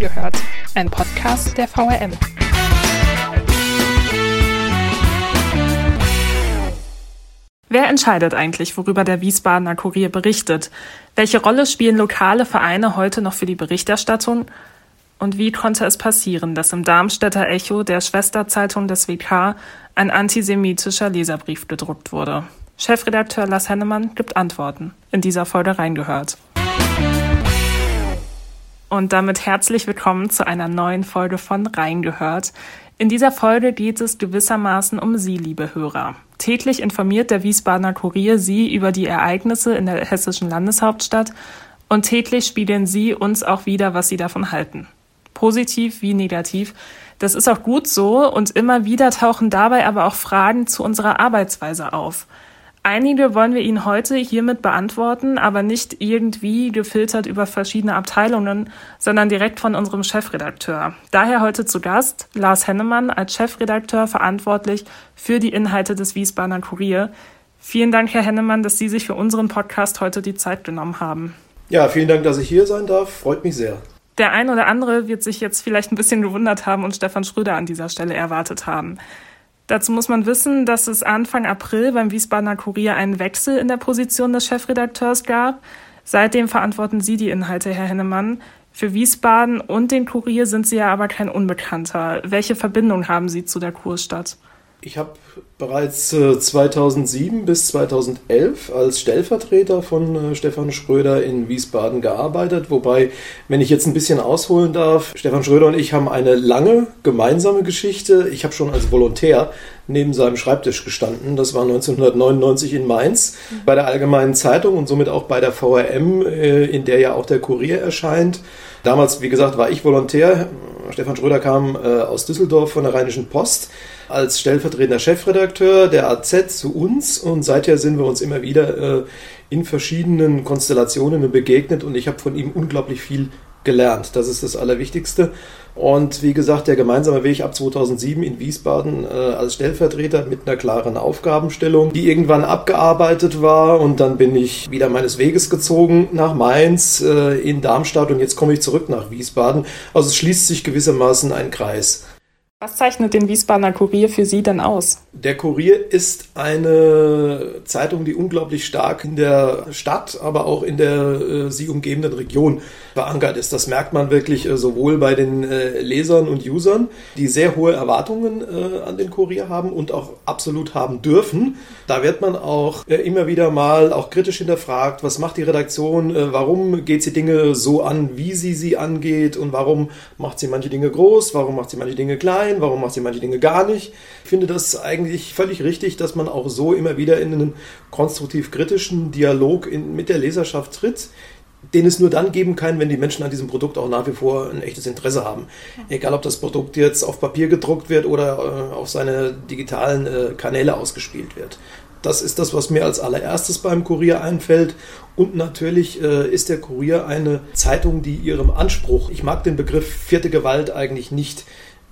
Reingehört, ein Podcast der VRM. Wer entscheidet eigentlich, worüber der Wiesbadener Kurier berichtet? Welche Rolle spielen lokale Vereine heute noch für die Berichterstattung? Und wie konnte es passieren, dass im Darmstädter Echo, der Schwesterzeitung des WK, ein antisemitischer Leserbrief gedruckt wurde? Chefredakteur Lars Hennemann gibt Antworten. In dieser Folge reingehört. Und damit herzlich willkommen zu einer neuen Folge von Reingehört. In dieser Folge geht es gewissermaßen um Sie, liebe Hörer. Täglich informiert der Wiesbadener Kurier Sie über die Ereignisse in der hessischen Landeshauptstadt und täglich spiegeln Sie uns auch wieder, was Sie davon halten. Positiv wie negativ. Das ist auch gut so und immer wieder tauchen dabei aber auch Fragen zu unserer Arbeitsweise auf. Einige wollen wir Ihnen heute hiermit beantworten, aber nicht irgendwie gefiltert über verschiedene Abteilungen, sondern direkt von unserem Chefredakteur. Daher heute zu Gast Lars Hennemann als Chefredakteur verantwortlich für die Inhalte des Wiesbadener Kurier. Vielen Dank, Herr Hennemann, dass Sie sich für unseren Podcast heute die Zeit genommen haben. Ja, vielen Dank, dass ich hier sein darf. Freut mich sehr. Der ein oder andere wird sich jetzt vielleicht ein bisschen gewundert haben und Stefan Schröder an dieser Stelle erwartet haben. Dazu muss man wissen, dass es Anfang April beim Wiesbadener Kurier einen Wechsel in der Position des Chefredakteurs gab. Seitdem verantworten Sie die Inhalte, Herr Hennemann. Für Wiesbaden und den Kurier sind Sie ja aber kein Unbekannter. Welche Verbindung haben Sie zu der Kurstadt? Ich habe bereits 2007 äh, bis 2011 als Stellvertreter von äh, Stefan Schröder in Wiesbaden gearbeitet. Wobei, wenn ich jetzt ein bisschen ausholen darf, Stefan Schröder und ich haben eine lange gemeinsame Geschichte. Ich habe schon als Volontär neben seinem Schreibtisch gestanden. Das war 1999 in Mainz bei der Allgemeinen Zeitung und somit auch bei der VRM, äh, in der ja auch der Kurier erscheint. Damals, wie gesagt, war ich Volontär. Stefan Schröder kam aus Düsseldorf von der Rheinischen Post als stellvertretender Chefredakteur der AZ zu uns und seither sind wir uns immer wieder äh, in verschiedenen Konstellationen begegnet und ich habe von ihm unglaublich viel gelernt. Das ist das Allerwichtigste. Und wie gesagt, der gemeinsame Weg ab 2007 in Wiesbaden äh, als Stellvertreter mit einer klaren Aufgabenstellung, die irgendwann abgearbeitet war. Und dann bin ich wieder meines Weges gezogen nach Mainz, äh, in Darmstadt und jetzt komme ich zurück nach Wiesbaden. Also es schließt sich gewissermaßen ein Kreis. Was zeichnet den Wiesbadener Kurier für Sie denn aus? Der Kurier ist eine Zeitung, die unglaublich stark in der Stadt, aber auch in der äh, sie umgebenden Region verankert ist. Das merkt man wirklich äh, sowohl bei den äh, Lesern und Usern, die sehr hohe Erwartungen äh, an den Kurier haben und auch absolut haben dürfen. Da wird man auch äh, immer wieder mal auch kritisch hinterfragt, was macht die Redaktion, äh, warum geht sie Dinge so an, wie sie sie angeht und warum macht sie manche Dinge groß, warum macht sie manche Dinge klein sein? Warum macht sie manche Dinge gar nicht? Ich finde das eigentlich völlig richtig, dass man auch so immer wieder in einen konstruktiv-kritischen Dialog in, mit der Leserschaft tritt den es nur dann geben kann, wenn die Menschen an diesem Produkt auch nach wie vor ein echtes Interesse haben. Egal, ob das Produkt jetzt auf Papier gedruckt wird oder äh, auf seine digitalen äh, Kanäle ausgespielt wird. Das ist das, was mir als allererstes beim Kurier einfällt. Und natürlich äh, ist der Kurier eine Zeitung, die ihrem Anspruch, ich mag den Begriff vierte Gewalt eigentlich nicht,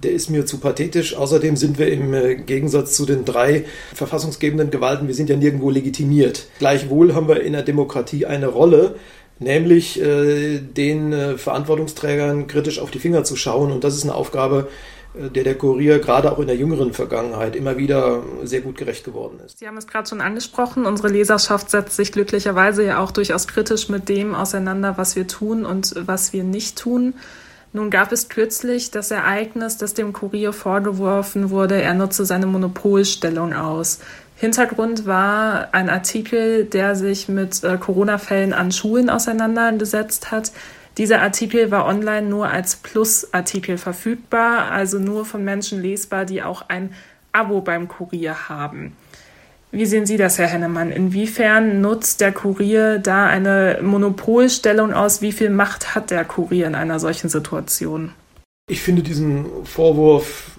der ist mir zu pathetisch. Außerdem sind wir im äh, Gegensatz zu den drei verfassungsgebenden Gewalten, wir sind ja nirgendwo legitimiert. Gleichwohl haben wir in der Demokratie eine Rolle, nämlich äh, den äh, Verantwortungsträgern kritisch auf die Finger zu schauen. Und das ist eine Aufgabe, äh, der der Kurier gerade auch in der jüngeren Vergangenheit immer wieder sehr gut gerecht geworden ist. Sie haben es gerade schon angesprochen, unsere Leserschaft setzt sich glücklicherweise ja auch durchaus kritisch mit dem auseinander, was wir tun und was wir nicht tun. Nun gab es kürzlich das Ereignis, dass dem Kurier vorgeworfen wurde, er nutze seine Monopolstellung aus. Hintergrund war ein Artikel, der sich mit äh, Corona-Fällen an Schulen auseinandergesetzt hat. Dieser Artikel war online nur als Plus-Artikel verfügbar, also nur von Menschen lesbar, die auch ein Abo beim Kurier haben. Wie sehen Sie das, Herr Hennemann? Inwiefern nutzt der Kurier da eine Monopolstellung aus? Wie viel Macht hat der Kurier in einer solchen Situation? Ich finde diesen Vorwurf,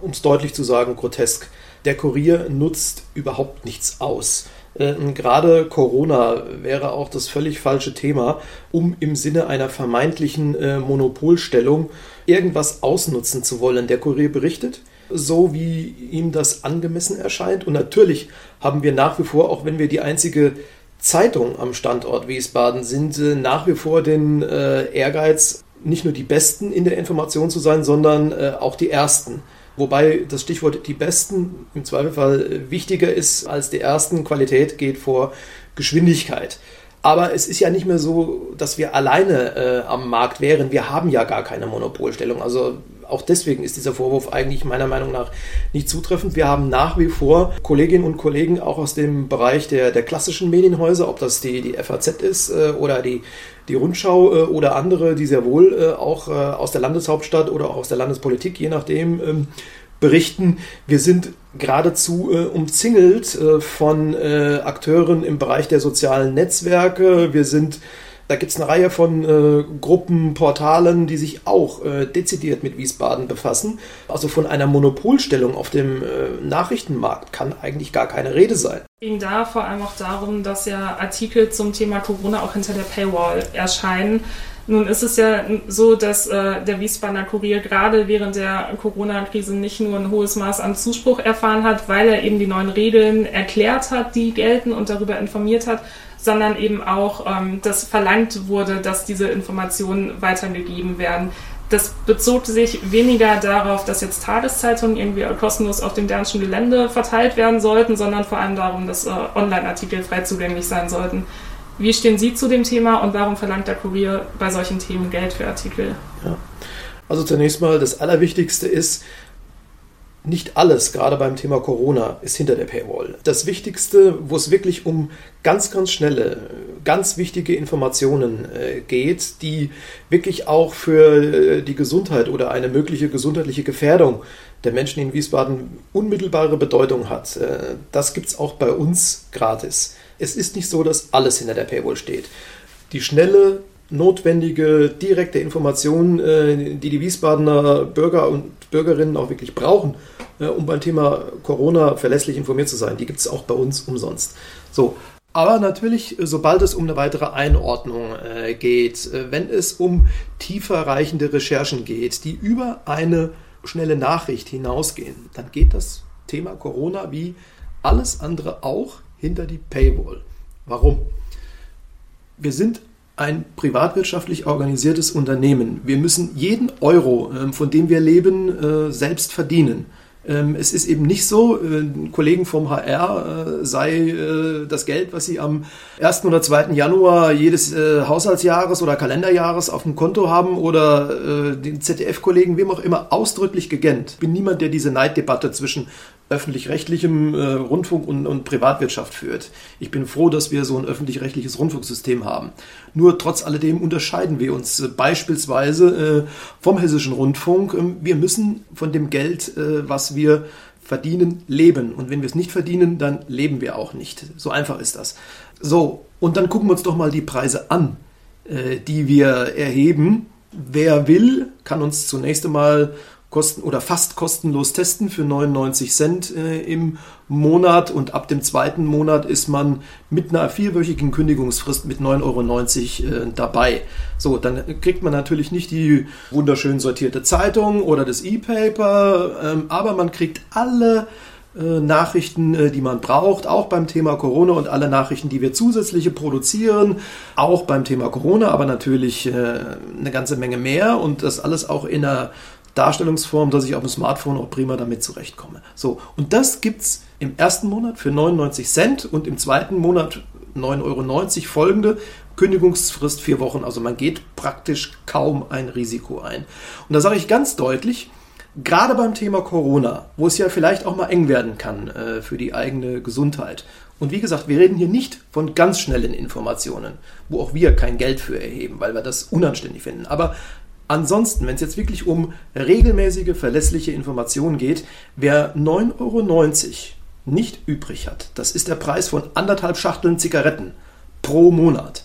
um es deutlich zu sagen, grotesk. Der Kurier nutzt überhaupt nichts aus. Äh, gerade Corona wäre auch das völlig falsche Thema, um im Sinne einer vermeintlichen äh, Monopolstellung irgendwas ausnutzen zu wollen. Der Kurier berichtet, so, wie ihm das angemessen erscheint. Und natürlich haben wir nach wie vor, auch wenn wir die einzige Zeitung am Standort Wiesbaden sind, äh, nach wie vor den äh, Ehrgeiz, nicht nur die Besten in der Information zu sein, sondern äh, auch die Ersten. Wobei das Stichwort die Besten im Zweifelfall wichtiger ist als die Ersten. Qualität geht vor Geschwindigkeit. Aber es ist ja nicht mehr so, dass wir alleine äh, am Markt wären. Wir haben ja gar keine Monopolstellung. Also auch deswegen ist dieser Vorwurf eigentlich meiner Meinung nach nicht zutreffend. Wir haben nach wie vor Kolleginnen und Kollegen auch aus dem Bereich der, der klassischen Medienhäuser, ob das die, die FAZ ist äh, oder die, die Rundschau äh, oder andere, die sehr wohl äh, auch äh, aus der Landeshauptstadt oder auch aus der Landespolitik, je nachdem, ähm, berichten. Wir sind geradezu äh, umzingelt äh, von äh, Akteuren im Bereich der sozialen Netzwerke. Wir sind da gibt es eine Reihe von äh, Gruppen, Portalen, die sich auch äh, dezidiert mit Wiesbaden befassen. Also von einer Monopolstellung auf dem äh, Nachrichtenmarkt kann eigentlich gar keine Rede sein. Ging da vor allem auch darum, dass ja Artikel zum Thema Corona auch hinter der Paywall erscheinen. Nun ist es ja so, dass äh, der Wiesbadener Kurier gerade während der Corona-Krise nicht nur ein hohes Maß an Zuspruch erfahren hat, weil er eben die neuen Regeln erklärt hat, die gelten und darüber informiert hat, sondern eben auch, ähm, dass verlangt wurde, dass diese Informationen weitergegeben werden. Das bezog sich weniger darauf, dass jetzt Tageszeitungen irgendwie kostenlos auf dem Dernschen Gelände verteilt werden sollten, sondern vor allem darum, dass äh, Online-Artikel frei zugänglich sein sollten. Wie stehen Sie zu dem Thema und warum verlangt der Kurier bei solchen Themen Geld für Artikel? Ja. Also zunächst mal, das Allerwichtigste ist, nicht alles, gerade beim Thema Corona, ist hinter der Paywall. Das Wichtigste, wo es wirklich um ganz, ganz schnelle, ganz wichtige Informationen äh, geht, die wirklich auch für äh, die Gesundheit oder eine mögliche gesundheitliche Gefährdung der Menschen in Wiesbaden unmittelbare Bedeutung hat. Äh, das gibt es auch bei uns gratis. Es ist nicht so, dass alles hinter der Paywall steht. Die schnelle, notwendige, direkte Information, die die Wiesbadener Bürger und Bürgerinnen auch wirklich brauchen, äh, um beim Thema Corona verlässlich informiert zu sein, die gibt es auch bei uns umsonst. So, aber natürlich, sobald es um eine weitere Einordnung äh, geht, äh, wenn es um tiefer reichende Recherchen geht, die über eine schnelle Nachricht hinausgehen, dann geht das Thema Corona wie alles andere auch hinter die Paywall. Warum? Wir sind ein privatwirtschaftlich organisiertes Unternehmen. Wir müssen jeden Euro, ähm, von dem wir leben, äh, selbst verdienen. Ähm, es ist eben nicht so, äh, Kollegen vom HR äh, sei das Geld, was sie am 1. oder 2. Januar jedes Haushaltsjahres oder Kalenderjahres auf dem Konto haben oder den ZDF-Kollegen, wem auch immer, ausdrücklich gegönnt. Ich bin niemand, der diese Neiddebatte zwischen öffentlich-rechtlichem äh, Rundfunk und, und, Privatwirtschaft führt. Ich bin froh, dass wir so ein öffentlich-rechtliches Rundfunksystem haben. Nur trotz alledem unterscheiden wir uns äh, beispielsweise äh, vom hessischen Rundfunk. Ähm, wir müssen von dem Geld, äh, was wir verdienen, leben. Und wenn wir es nicht verdienen, dann leben wir auch nicht. So einfach ist das. So, und dann gucken wir uns doch mal die Preise an, die wir erheben. Wer will, kann uns zunächst einmal kosten oder fast kostenlos testen für 99 Cent äh, im Monat und ab dem zweiten Monat ist man mit einer vierwöchigen Kündigungsfrist mit 9,90 Euro äh, dabei. So, dann kriegt man natürlich nicht die wunderschön sortierte Zeitung oder das E-Paper, ähm, aber man kriegt alle äh, Nachrichten, äh, die man braucht, auch beim Thema Corona und alle Nachrichten, die wir zusätzliche produzieren, auch beim Thema Corona, aber natürlich äh, eine ganze Menge mehr und das alles auch in einer Darstellungsform, dass ich auf dem Smartphone auch prima damit zurechtkomme. So, und das gibt es im ersten Monat für 99 Cent und im zweiten Monat 9,90 Euro folgende. Kündigungsfrist vier Wochen. Also man geht praktisch kaum ein Risiko ein. Und da sage ich ganz deutlich, gerade beim Thema Corona, wo es ja vielleicht auch mal eng werden kann äh, für die eigene Gesundheit. Und wie gesagt, wir reden hier nicht von ganz schnellen Informationen, wo auch wir kein Geld für erheben, weil wir das unanständig finden. Aber Ansonsten, wenn es jetzt wirklich um regelmäßige, verlässliche Informationen geht, wer 9,90 Euro nicht übrig hat, das ist der Preis von anderthalb Schachteln Zigaretten pro Monat.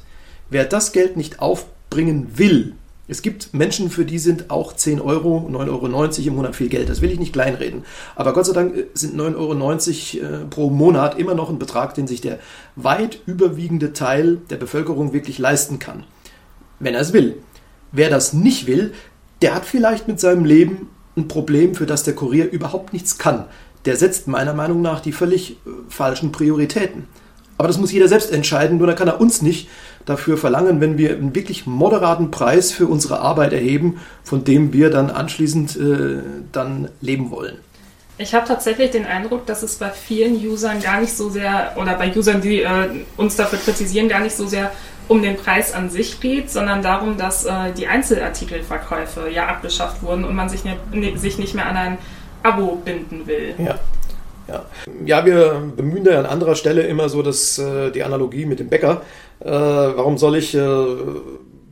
Wer das Geld nicht aufbringen will, es gibt Menschen, für die sind auch 10 Euro, 9,90 Euro im Monat viel Geld. Das will ich nicht kleinreden. Aber Gott sei Dank äh, sind 9,90 Euro äh, pro Monat immer noch ein Betrag, den sich der weit überwiegende Teil der Bevölkerung wirklich leisten kann. Wenn er es will. Wer das nicht will, der hat vielleicht mit seinem Leben ein Problem, für das der Kurier überhaupt nichts kann. Der setzt meiner Meinung nach die völlig äh, falschen Prioritäten. Aber das muss jeder selbst entscheiden, nur dann kann er uns nicht dafür verlangen, wenn wir einen wirklich moderaten Preis für unsere Arbeit erheben, von dem wir dann anschließend äh, dann leben wollen. Ich habe tatsächlich den Eindruck, dass es bei vielen Usern gar nicht so sehr, oder bei Usern, die äh, uns dafür kritisieren, gar nicht so sehr um den Preis an sich geht, sondern darum, dass äh, die Einzelartikelverkäufe ja abgeschafft wurden und man sich, ne, ne, sich nicht mehr an ein Abo binden will. Ja. Ja. ja, wir bemühen da an anderer Stelle immer so dass, äh, die Analogie mit dem Bäcker. Äh, warum soll ich äh,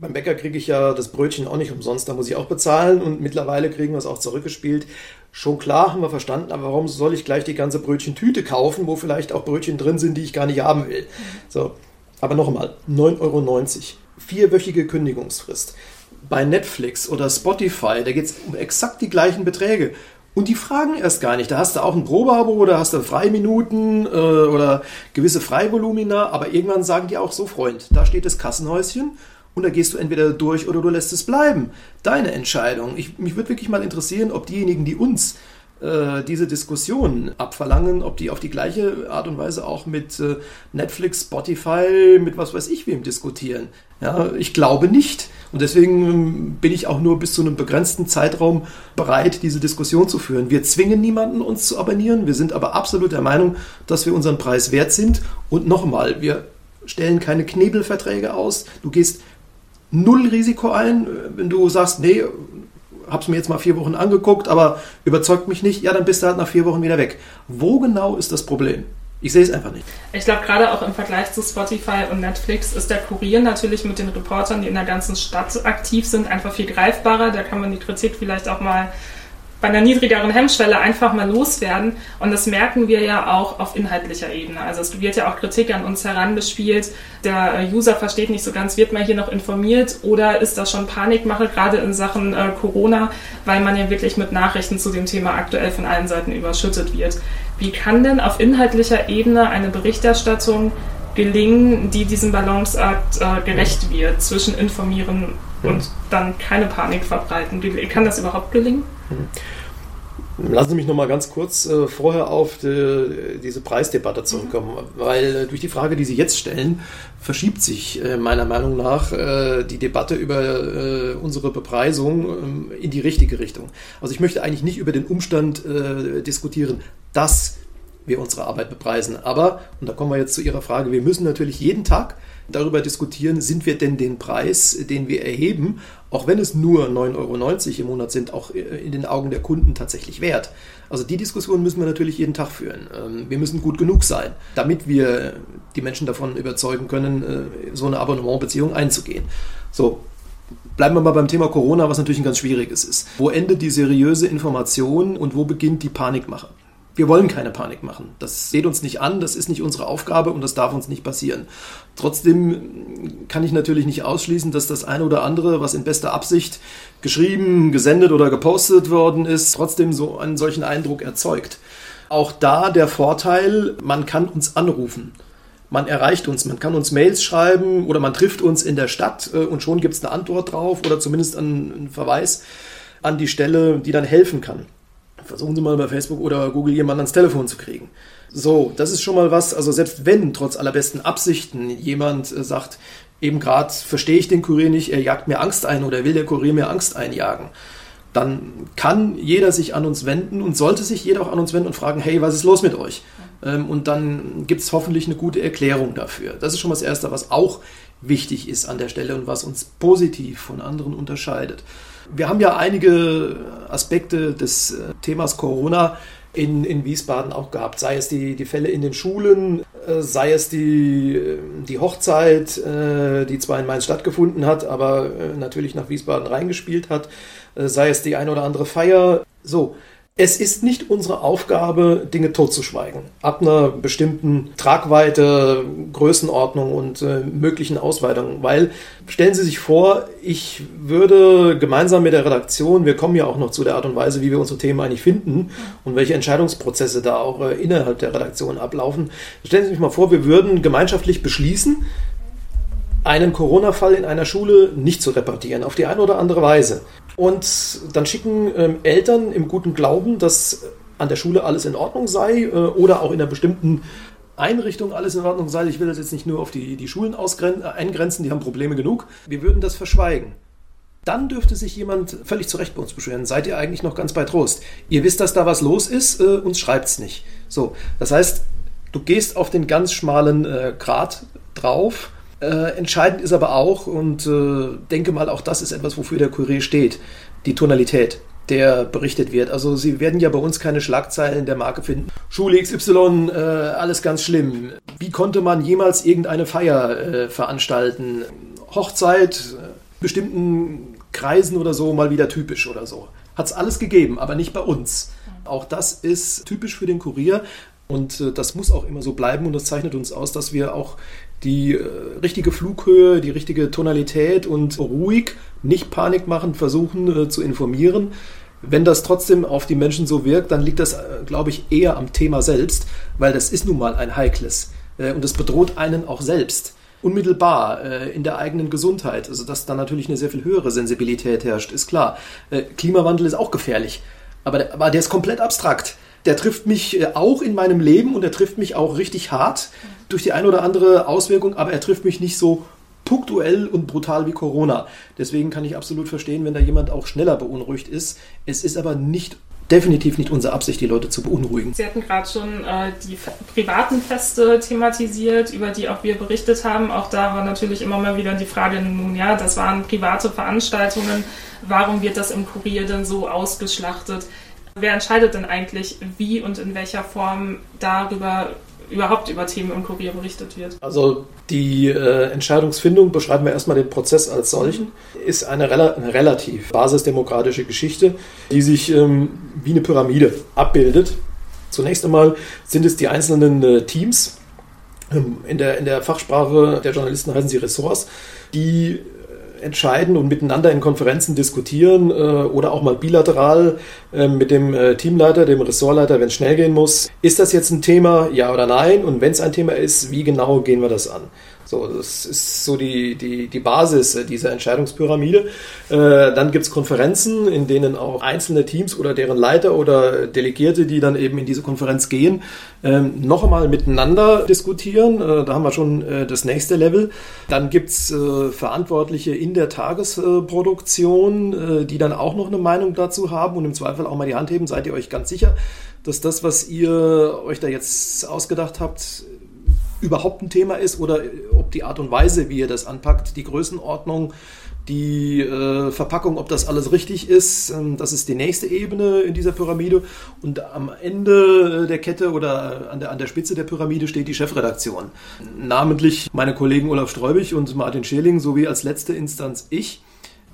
beim Bäcker kriege ich ja das Brötchen auch nicht umsonst, da muss ich auch bezahlen und mittlerweile kriegen wir es auch zurückgespielt. Schon klar, haben wir verstanden, aber warum soll ich gleich die ganze Brötchentüte kaufen, wo vielleicht auch Brötchen drin sind, die ich gar nicht haben will? So, aber noch einmal, 9,90 Euro. Vierwöchige Kündigungsfrist. Bei Netflix oder Spotify, da geht es um exakt die gleichen Beträge. Und die fragen erst gar nicht. Da hast du auch ein Probeabo oder hast du Freiminuten äh, oder gewisse Freivolumina, aber irgendwann sagen die auch so, Freund, da steht das Kassenhäuschen und da gehst du entweder durch oder du lässt es bleiben. Deine Entscheidung. Ich, mich würde wirklich mal interessieren, ob diejenigen, die uns äh, diese Diskussion abverlangen, ob die auf die gleiche Art und Weise auch mit äh, Netflix, Spotify, mit was weiß ich wem diskutieren. Ja, ich glaube nicht. Und deswegen ähm, bin ich auch nur bis zu einem begrenzten Zeitraum bereit, diese Diskussion zu führen. Wir zwingen niemanden, uns zu abonnieren. Wir sind aber absolut der Meinung, dass wir unseren Preis wert sind. Und nochmal, wir stellen keine Knebelverträge aus. Du gehst null Risiko ein. Wenn du sagst, nee, hab's mir jetzt mal vier Wochen angeguckt, aber überzeugt mich nicht, ja, dann bist du halt nach vier Wochen wieder weg. Wo genau ist das Problem? Ich sehe es einfach nicht. Ich glaube, gerade auch im Vergleich zu Spotify und Netflix ist der Kurier natürlich mit den Reportern, die in der ganzen Stadt aktiv sind, einfach viel greifbarer. Da kann man die Kritik vielleicht auch mal bei einer niedrigeren Hemmschwelle einfach mal loswerden. Und das merken wir ja auch auf inhaltlicher Ebene. Also es wird ja auch Kritik an uns herangespielt. Der User versteht nicht so ganz, wird man hier noch informiert oder ist das schon Panikmache, gerade in Sachen äh, Corona, weil man ja wirklich mit Nachrichten zu dem Thema aktuell von allen Seiten überschüttet wird. Wie kann denn auf inhaltlicher Ebene eine Berichterstattung gelingen, die diesem Balanceakt äh, gerecht wird zwischen informieren und dann keine Panik verbreiten? Kann das überhaupt gelingen? Lassen Sie mich noch mal ganz kurz äh, vorher auf die, diese Preisdebatte zurückkommen, mhm. weil äh, durch die Frage, die Sie jetzt stellen, verschiebt sich äh, meiner Meinung nach äh, die Debatte über äh, unsere Bepreisung ähm, in die richtige Richtung. Also ich möchte eigentlich nicht über den Umstand äh, diskutieren, dass wir unsere Arbeit bepreisen, aber, und da kommen wir jetzt zu Ihrer Frage, wir müssen natürlich jeden Tag darüber diskutieren, sind wir denn den Preis, den wir erheben, auch wenn es nur 9,90 Euro im Monat sind, auch in den Augen der Kunden tatsächlich wert. Also die Diskussion müssen wir natürlich jeden Tag führen. Ähm, wir müssen gut genug sein, damit wir die Menschen davon überzeugen können, äh, so eine Abonnementbeziehung einzugehen. So, Bleiben wir mal beim Thema Corona, was natürlich ein ganz schwieriges ist. Wo endet die seriöse Information und wo beginnt die Panikmache? Wir wollen keine Panik machen. Das geht uns nicht an, das ist nicht unsere Aufgabe und das darf uns nicht passieren. Trotzdem kann ich natürlich nicht ausschließen, dass das eine oder andere, was in bester Absicht geschrieben, gesendet oder gepostet worden ist, trotzdem so einen solchen Eindruck erzeugt. Auch da der Vorteil, man kann uns anrufen. Man erreicht uns, man kann uns Mails schreiben oder man trifft uns in der Stadt äh, und schon gibt es eine Antwort drauf oder zumindest einen Verweis an die Stelle, die dann helfen kann versuchen Sie mal bei Facebook oder Google jemanden ans Telefon zu kriegen. So, das ist schon mal was, also selbst wenn trotz allerbesten Absichten jemand äh, sagt, eben gerade verstehe ich den Kurier nicht, er jagt mir Angst ein oder will der Kurier mir Angst einjagen, dann kann jeder sich an uns wenden und sollte sich jeder auch an uns wenden und fragen, hey, was ist los mit euch? Ähm, und dann gibt es hoffentlich eine gute Erklärung dafür. Das ist schon mal das Erste, was auch wichtig ist an der Stelle und was uns positiv von anderen unterscheidet. Wir haben ja einige Aspekte des äh, Themas Corona in, in Wiesbaden auch gehabt, sei es die, die Fälle in den Schulen, äh, sei es die, äh, die Hochzeit, die zwar in Mainz stattgefunden hat, aber natürlich nach Wiesbaden reingespielt hat, sei es die ein oder andere Feier. So, es ist nicht unsere Aufgabe, Dinge totzuschweigen. Ab einer bestimmten Tragweite, Größenordnung und äh, möglichen Ausweitungen. Weil, stellen Sie sich vor, ich würde gemeinsam mit der Redaktion, wir kommen ja auch noch zu der Art und Weise, wie wir unsere Themen eigentlich finden und welche Entscheidungsprozesse da auch äh, innerhalb der Redaktion ablaufen. Stellen Sie sich mal vor, wir würden gemeinschaftlich beschließen, einen Corona-Fall in einer Schule nicht zu repartieren, auf die eine oder andere Weise. Und dann schicken ähm, Eltern im guten Glauben, dass an der Schule alles in Ordnung sei äh, oder auch in einer bestimmten Einrichtungen alles in Ordnung sei. Ich will das jetzt nicht nur auf die, die Schulen eingrenzen, die haben Probleme genug. Wir würden das verschweigen. Dann dürfte sich jemand völlig zu Recht bei uns beschweren. Seid ihr eigentlich noch ganz bei Trost? Ihr wisst, dass da was los ist, äh, uns schreibt's nicht. So, das heißt, du gehst auf den ganz schmalen äh, Grat drauf. Äh, entscheidend ist aber auch, und äh, denke mal, auch das ist etwas, wofür der Kurier steht, die Tonalität der berichtet wird. Also Sie werden ja bei uns keine Schlagzeilen der Marke finden. Schule XY, äh, alles ganz schlimm. Wie konnte man jemals irgendeine Feier äh, veranstalten? Hochzeit, äh, bestimmten Kreisen oder so mal wieder typisch oder so. Hat es alles gegeben, aber nicht bei uns. Auch das ist typisch für den Kurier und äh, das muss auch immer so bleiben und das zeichnet uns aus, dass wir auch die äh, richtige Flughöhe, die richtige Tonalität und ruhig, nicht Panik machen, versuchen äh, zu informieren. Wenn das trotzdem auf die Menschen so wirkt, dann liegt das, äh, glaube ich, eher am Thema selbst, weil das ist nun mal ein heikles äh, und es bedroht einen auch selbst unmittelbar äh, in der eigenen Gesundheit. Also dass da natürlich eine sehr viel höhere Sensibilität herrscht, ist klar. Äh, Klimawandel ist auch gefährlich, aber der, aber der ist komplett abstrakt. Der trifft mich äh, auch in meinem Leben und er trifft mich auch richtig hart durch die eine oder andere Auswirkung, aber er trifft mich nicht so punktuell und brutal wie Corona. Deswegen kann ich absolut verstehen, wenn da jemand auch schneller beunruhigt ist. Es ist aber nicht definitiv nicht unsere Absicht, die Leute zu beunruhigen. Sie hatten gerade schon äh, die privaten Feste thematisiert, über die auch wir berichtet haben. Auch da war natürlich immer mal wieder die Frage, nun ja, das waren private Veranstaltungen. Warum wird das im Kurier denn so ausgeschlachtet? Wer entscheidet denn eigentlich, wie und in welcher Form darüber überhaupt über Themen im Kurier berichtet wird? Also die äh, Entscheidungsfindung, beschreiben wir erstmal den Prozess als solchen, ist eine, rela eine relativ basisdemokratische Geschichte, die sich ähm, wie eine Pyramide abbildet. Zunächst einmal sind es die einzelnen äh, Teams, ähm, in, der, in der Fachsprache der Journalisten heißen sie Ressorts, die entscheiden und miteinander in Konferenzen diskutieren äh, oder auch mal bilateral äh, mit dem äh, Teamleiter, dem Ressortleiter, wenn es schnell gehen muss. Ist das jetzt ein Thema, ja oder nein? Und wenn es ein Thema ist, wie genau gehen wir das an? So, das ist so die, die, die Basis dieser Entscheidungspyramide. Äh, dann gibt es Konferenzen, in denen auch einzelne Teams oder deren Leiter oder Delegierte, die dann eben in diese Konferenz gehen, ähm, noch einmal miteinander diskutieren. Äh, da haben wir schon äh, das nächste Level. Dann gibt es äh, Verantwortliche in der Tagesproduktion, äh, die dann auch noch eine Meinung dazu haben und im Zweifel auch mal die Hand heben. Seid ihr euch ganz sicher, dass das, was ihr euch da jetzt ausgedacht habt, überhaupt ein Thema ist oder ob die Art und Weise, wie ihr das anpackt, die Größenordnung, die äh, Verpackung, ob das alles richtig ist, ähm, das ist die nächste Ebene in dieser Pyramide. Und am Ende der Kette oder an der, an der Spitze der Pyramide steht die Chefredaktion. Namentlich meine Kollegen Olaf Streubig und Martin Scheling sowie als letzte Instanz ich.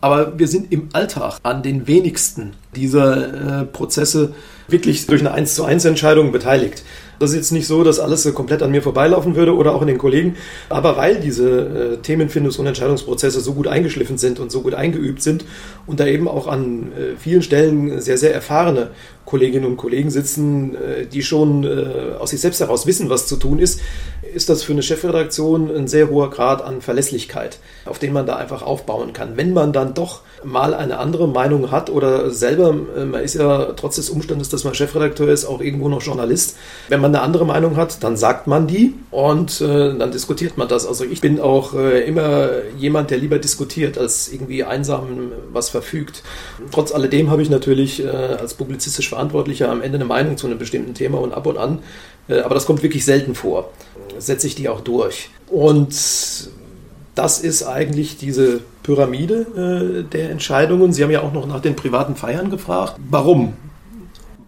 Aber wir sind im Alltag an den wenigsten dieser äh, Prozesse wirklich durch eine 1 zu 1 Entscheidung beteiligt. Das ist jetzt nicht so, dass alles komplett an mir vorbeilaufen würde oder auch in den Kollegen. Aber weil diese äh, Themenfindungs- und Entscheidungsprozesse so gut eingeschliffen sind und so gut eingeübt sind und da eben auch an äh, vielen Stellen sehr, sehr erfahrene Kolleginnen und Kollegen sitzen, äh, die schon aus sich selbst heraus wissen, was zu tun ist, ist das für eine Chefredaktion ein sehr hoher Grad an Verlässlichkeit, auf den man da einfach aufbauen kann. Wenn man dann doch mal eine andere Meinung hat oder selber, äh, man ist ja trotz des Umstandes, dass man Chefredakteur ist, auch irgendwo noch Journalist. Wenn man eine andere Meinung hat, dann sagt man die und äh, dann diskutiert man das. Also ich bin auch äh, immer jemand, der lieber diskutiert, als irgendwie einsam was verfügt. Trotz alledem habe ich natürlich äh, als publizistisch Verantwortlicher am Ende eine Meinung zu einem bestimmten Thema und ab und an, äh, aber das kommt wirklich selten vor, setze ich die auch durch. Und das ist eigentlich diese Pyramide äh, der Entscheidungen. Sie haben ja auch noch nach den privaten Feiern gefragt. Warum?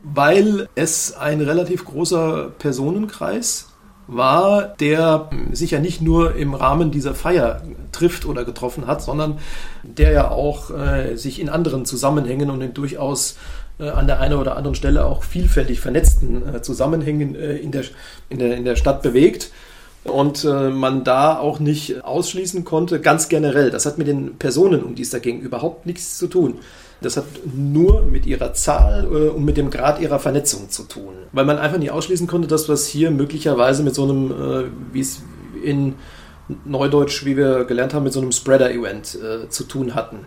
Weil es ein relativ großer Personenkreis war, der sich ja nicht nur im Rahmen dieser Feier trifft oder getroffen hat, sondern der ja auch äh, sich in anderen Zusammenhängen und in durchaus an der einen oder anderen Stelle auch vielfältig vernetzten äh, Zusammenhängen äh, in, der, in, der, in der Stadt bewegt und äh, man da auch nicht ausschließen konnte, ganz generell. Das hat mit den Personen, um die es da ging, überhaupt nichts zu tun. Das hat nur mit ihrer Zahl äh, und mit dem Grad ihrer Vernetzung zu tun. Weil man einfach nicht ausschließen konnte, dass es hier möglicherweise mit so einem, äh, wie es in Neudeutsch, wie wir gelernt haben, mit so einem Spreader-Event äh, zu tun hatten.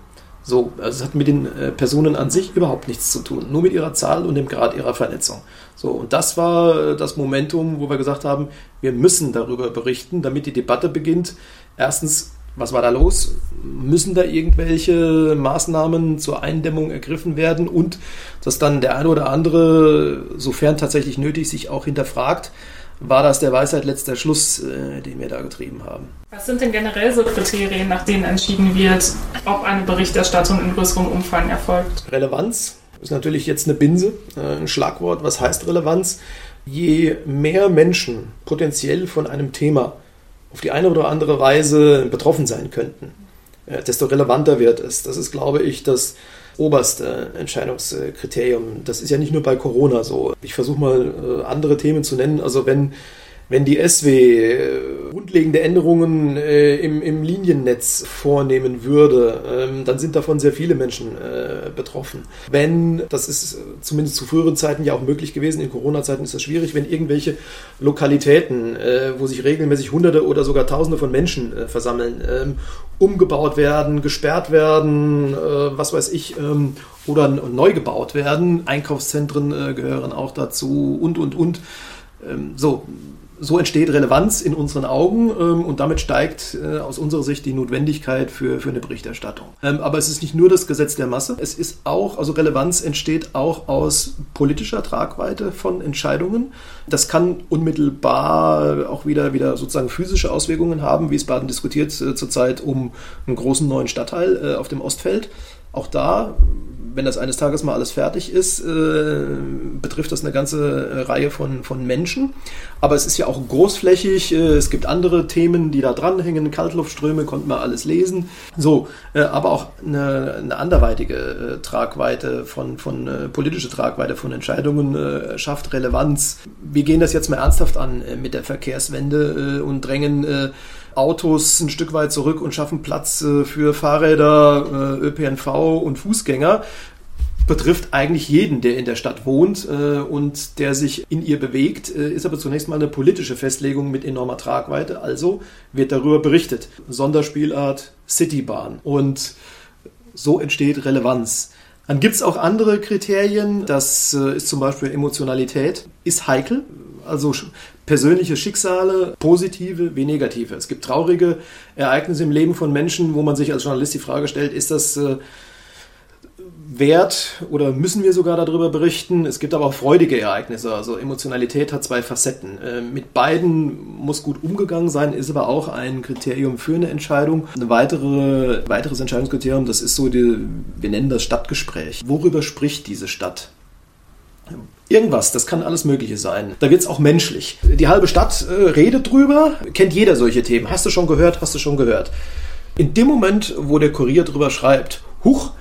So, also es hat mit den äh, Personen an sich überhaupt nichts zu tun, nur mit ihrer Zahl und dem Grad ihrer Verletzung. So, und das war das Momentum, wo wir gesagt haben, wir müssen darüber berichten, damit die Debatte beginnt. Erstens, was war da los? Müssen da irgendwelche Maßnahmen zur Eindämmung ergriffen werden und dass dann der eine oder andere, sofern tatsächlich nötig, sich auch hinterfragt, war das der Weisheit letzter Schluss, äh, den wir da getrieben haben. Was sind denn generell so Kriterien, nach denen entschieden wird, ob eine Berichterstattung in größerem Umfang erfolgt? Relevanz ist natürlich jetzt eine Binse, äh, ein Schlagwort. Was heißt Relevanz? Je mehr Menschen potenziell von einem Thema auf die eine oder andere Weise betroffen sein könnten, äh, desto relevanter wird es. Das ist, glaube ich, das oberste Entscheidungskriterium. Das ist ja nicht nur bei Corona so. Ich versuche mal äh, andere Themen zu nennen. Also wenn wenn die SW äh, grundlegende Änderungen äh, im, im, Liniennetz vornehmen würde, ähm, dann sind davon sehr viele Menschen äh, betroffen. Wenn, das ist zumindest zu früheren Zeiten ja auch möglich gewesen, in Corona-Zeiten ist das schwierig, wenn irgendwelche Lokalitäten, äh, wo sich regelmäßig Hunderte oder sogar Tausende von Menschen äh, versammeln, ähm, umgebaut werden, gesperrt werden, äh, was weiß ich, ähm, oder neu gebaut werden, Einkaufszentren gehören auch dazu und, und, und. so, so entsteht Relevanz in unseren Augen ähm, und damit steigt äh, aus unserer Sicht die Notwendigkeit für, für eine Berichterstattung. Ähm, aber es ist nicht nur das Gesetz der Masse, es ist auch, also Relevanz entsteht auch aus politischer Tragweite von Entscheidungen. Das kann unmittelbar auch wieder, wieder sozusagen physische Auswirkungen haben, wie es Baden diskutiert äh, zurzeit um einen großen neuen Stadtteil äh, auf dem Ostfeld. Auch da wenn das eines Tages mal alles fertig ist, äh, betrifft das eine ganze Reihe von, von Menschen. Aber es ist ja auch großflächig. Äh, es gibt andere Themen, die da dranhängen. Kaltluftströme konnten wir alles lesen. So, äh, aber auch eine, eine anderweitige äh, Tragweite von, von äh, politische Tragweite von Entscheidungen äh, schafft Relevanz. Wir gehen das jetzt mal ernsthaft an mit der Verkehrswende und drängen Autos ein Stück weit zurück und schaffen Platz äh, für Fahrräder, äh, ÖPNV und Fußgänger betrifft eigentlich jeden, der in der Stadt wohnt äh, und der sich in ihr bewegt, ist aber zunächst mal eine politische Festlegung mit enormer Tragweite. Also wird darüber berichtet. Sonderspielart Citybahn. Und so entsteht Relevanz. Dann gibt es auch andere Kriterien. Das ist zum Beispiel Emotionalität. Ist heikel. Also persönliche Schicksale, positive wie negative. Es gibt traurige Ereignisse im Leben von Menschen, wo man sich als Journalist die Frage stellt, ist das äh, wert oder müssen wir sogar darüber berichten? Es gibt aber auch freudige Ereignisse. Also Emotionalität hat zwei Facetten. Äh, mit beiden muss gut umgegangen sein, ist aber auch ein Kriterium für eine Entscheidung. Ein weitere, weiteres Entscheidungskriterium, das ist so, die, wir nennen das Stadtgespräch. Worüber spricht diese Stadt? Irgendwas, das kann alles Mögliche sein. Da wird es auch menschlich. Die halbe Stadt äh, redet drüber, kennt jeder solche Themen. Hast du schon gehört, hast du schon gehört. In dem Moment, wo der Kurier drüber schreibt, huch,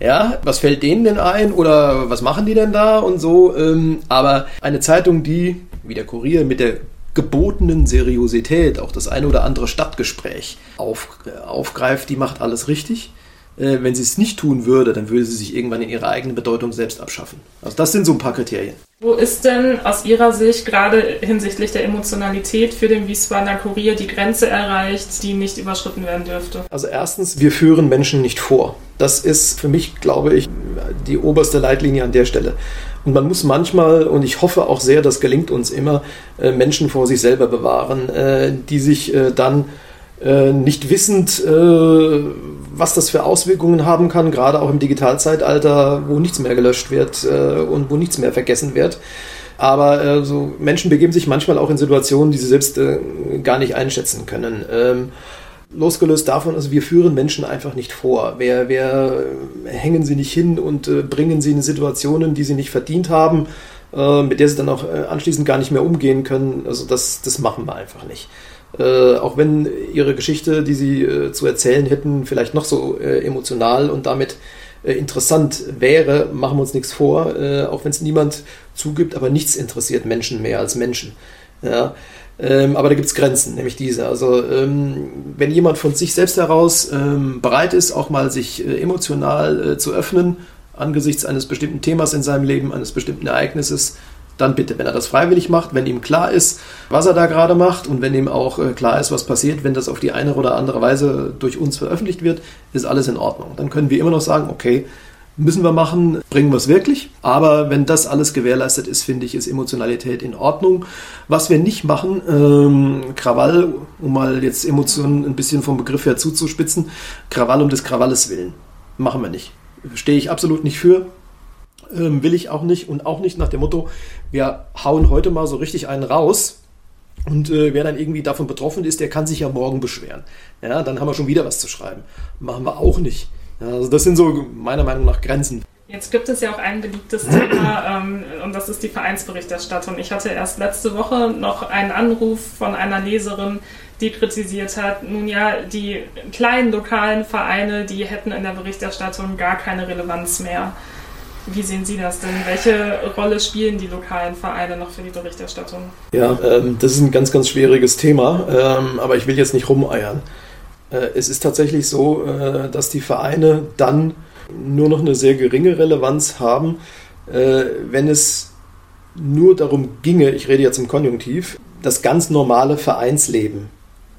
ja, was fällt denen denn ein oder was machen die denn da und so. Ähm, aber eine Zeitung, die, wie der Kurier, mit der gebotenen Seriosität auch das eine oder andere Stadtgespräch auf, äh, aufgreift, die macht alles richtig. Äh, wenn sie es nicht tun würde, dann würde sie sich irgendwann in ihrer eigenen Bedeutung selbst abschaffen. Also das sind so ein paar Kriterien. Wo ist denn aus Ihrer Sicht gerade hinsichtlich der Emotionalität für den Wiesbadener Kurier die Grenze erreicht, die nicht überschritten werden dürfte? Also erstens, wir führen Menschen nicht vor. Das ist für mich, glaube ich, die oberste Leitlinie an der Stelle. Und man muss manchmal, und ich hoffe auch sehr, das gelingt uns immer, äh, Menschen vor sich selber bewahren, äh, die sich dann nicht wissend was das für Auswirkungen haben kann, gerade auch im Digitalzeitalter, wo nichts mehr gelöscht wird äh, und wo nichts mehr vergessen wird. Aber äh, so Menschen begeben sich manchmal auch in Situationen, die sie selbst äh, gar nicht einschätzen können. Ähm, losgelöst davon, also wir führen Menschen einfach nicht vor. Wir, wir äh, hängen sie nicht hin und äh, bringen sie in Situationen, die sie nicht verdient haben, äh, mit der sie dann auch anschließend gar nicht mehr umgehen können. Also das, das machen wir einfach nicht. Äh, auch wenn ihre Geschichte, die sie äh, zu erzählen hätten, vielleicht noch so äh, emotional und damit äh, interessant wäre, machen wir uns nichts vor, äh, auch wenn es niemand zugibt, aber nichts interessiert Menschen mehr als Menschen. Ja? Ähm, aber da gibt es Grenzen, nämlich diese. Also ähm, wenn jemand von sich selbst heraus ähm, bereit ist, auch mal sich äh, emotional zu öffnen, angesichts eines bestimmten Themas in seinem Leben, eines bestimmten Ereignisses, dann bitte. Wenn er das freiwillig macht, wenn ihm klar ist, was er da gerade macht und wenn ihm auch äh, klar ist, was passiert, wenn das auf die eine oder andere Weise durch uns veröffentlicht wird, ist alles in Ordnung. Dann können wir immer noch sagen, okay, müssen wir machen, bringen wir es wirklich. Aber wenn das alles gewährleistet ist, finde ich, ist Emotionalität in Ordnung. Was wir nicht machen, ähm, Krawall, um mal jetzt Emotionen ein bisschen vom Begriff her zuzuspitzen, Krawall um des Krawalles willen. Machen wir nicht. Stehe ich absolut nicht für. Ähm, will ich auch nicht und auch nicht nach dem Motto, wir hauen heute mal so richtig einen raus und äh, wer dann irgendwie davon betroffen ist, der kann sich ja morgen beschweren. Ja, dann haben wir schon wieder was zu schreiben. Machen wir auch nicht. Ja, also das sind so meiner Meinung nach Grenzen. Jetzt gibt es ja auch ein beliebtes Thema ähm, und das ist die Vereinsberichterstattung. Ich hatte erst letzte Woche noch einen Anruf von einer Leserin, die kritisiert hat, nun ja, die kleinen lokalen Vereine, die hätten in der Berichterstattung gar keine Relevanz mehr. Wie sehen Sie das denn? Welche Rolle spielen die lokalen Vereine noch für die Berichterstattung? Ja, ähm, das ist ein ganz, ganz schwieriges Thema, ähm, aber ich will jetzt nicht rumeiern. Äh, es ist tatsächlich so, äh, dass die Vereine dann nur noch eine sehr geringe Relevanz haben, äh, wenn es nur darum ginge, ich rede jetzt im Konjunktiv, das ganz normale Vereinsleben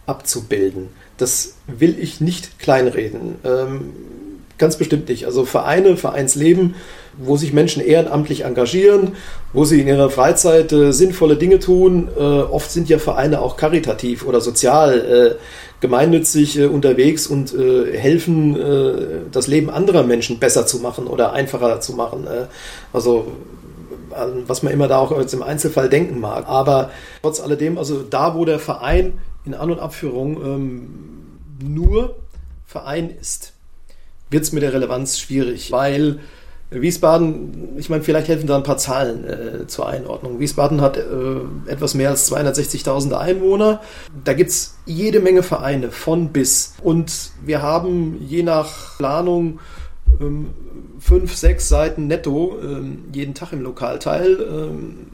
abzubilden. Das will ich nicht kleinreden. Ähm, ganz bestimmt nicht. Also Vereine, Vereinsleben, wo sich Menschen ehrenamtlich engagieren, wo sie in ihrer Freizeit äh, sinnvolle Dinge tun. Äh, oft sind ja Vereine auch karitativ oder sozial äh, gemeinnützig äh, unterwegs und äh, helfen, das Leben anderer Menschen besser zu machen oder einfacher zu machen. also was man immer da auch als im Einzelfall denken mag. Aber trotz alledem, also da, wo der Verein in An- und Abführung ähm, nur Verein ist, wird es mit der Relevanz schwierig, weil Wiesbaden, ich meine, vielleicht helfen da ein paar Zahlen äh, zur Einordnung. Wiesbaden hat äh, etwas mehr als 260.000 Einwohner. Da gibt es jede Menge Vereine von bis. Und wir haben je nach Planung ähm, fünf, sechs Seiten netto ähm, jeden Tag im Lokalteil. Ähm,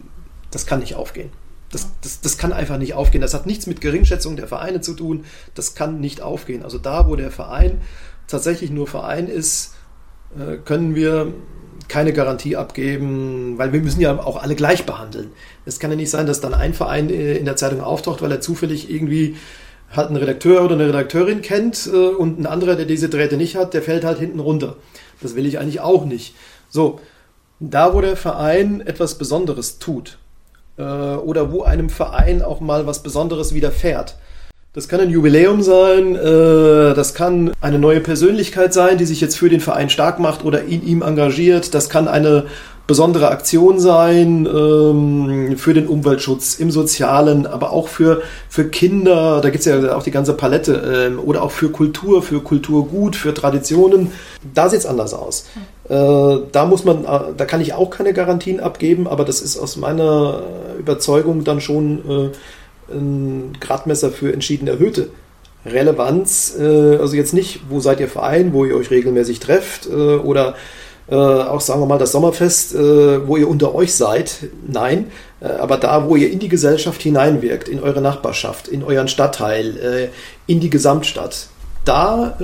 das kann nicht aufgehen. Das, das, das kann einfach nicht aufgehen. Das hat nichts mit Geringschätzung der Vereine zu tun. Das kann nicht aufgehen. Also da, wo der Verein tatsächlich nur Verein ist, äh, können wir keine Garantie abgeben, weil wir müssen ja auch alle gleich behandeln. Es kann ja nicht sein, dass dann ein Verein äh, in der Zeitung auftaucht, weil er zufällig irgendwie halt einen Redakteur oder eine Redakteurin kennt äh, und ein anderer, der diese Drähte nicht hat, der fällt halt hinten runter. Das will ich eigentlich auch nicht. So, da wo der Verein etwas Besonderes tut oder wo einem Verein auch mal was Besonderes widerfährt, das kann ein Jubiläum sein, äh, das kann eine neue Persönlichkeit sein, die sich jetzt für den Verein stark macht oder in ihm engagiert. Das kann eine besondere Aktion sein ähm, für den Umweltschutz im Sozialen, aber auch für, für Kinder, da gibt es ja auch die ganze Palette, ähm, oder auch für Kultur, für Kulturgut, für Traditionen. Da sieht es anders aus. Äh, da muss man, äh, da kann ich auch keine Garantien abgeben, aber das ist aus meiner Überzeugung dann schon äh, ein Gradmesser für entschieden erhöhte Relevanz. Äh, also jetzt nicht, wo seid ihr Verein, wo ihr euch regelmäßig trefft äh, oder äh, auch sagen wir mal das Sommerfest, wo ihr unter euch seid. Nein, aber da, wo ihr in die Gesellschaft hineinwirkt, in eure Nachbarschaft, in euren Stadtteil, in die Gesamtstadt, da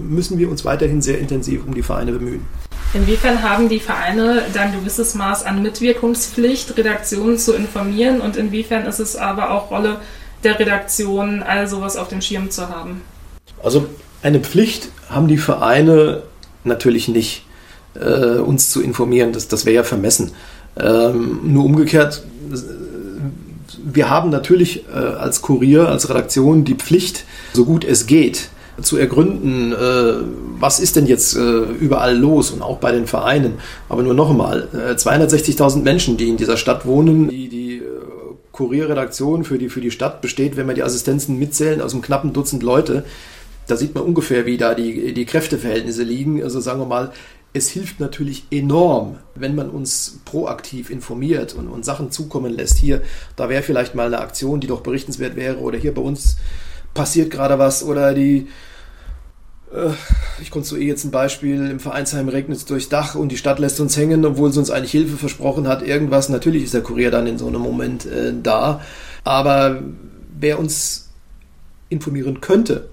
müssen wir uns weiterhin sehr intensiv um die Vereine bemühen. Inwiefern haben die Vereine dann gewisses Maß an Mitwirkungspflicht, Redaktionen zu informieren und inwiefern ist es aber auch Rolle der Redaktion, all sowas auf dem Schirm zu haben? Also eine Pflicht haben die Vereine natürlich nicht, äh, uns zu informieren. Das, das wäre ja vermessen. Ähm, nur umgekehrt, wir haben natürlich äh, als Kurier, als Redaktion die Pflicht, so gut es geht, zu ergründen, äh, was ist denn jetzt äh, überall los und auch bei den Vereinen. Aber nur noch einmal, äh, 260.000 Menschen, die in dieser Stadt wohnen, die, die äh, Kurierredaktion für die, für die Stadt besteht, wenn wir die Assistenzen mitzählen, aus einem knappen Dutzend Leute. Da sieht man ungefähr, wie da die, die Kräfteverhältnisse liegen. Also sagen wir mal, es hilft natürlich enorm, wenn man uns proaktiv informiert und, und Sachen zukommen lässt. Hier, da wäre vielleicht mal eine Aktion, die doch berichtenswert wäre, oder hier bei uns passiert gerade was oder die äh, ich konstruiere jetzt ein Beispiel, im Vereinsheim regnet es durchs Dach und die Stadt lässt uns hängen, obwohl sie uns eigentlich Hilfe versprochen hat, irgendwas. Natürlich ist der Kurier dann in so einem Moment äh, da. Aber wer uns informieren könnte,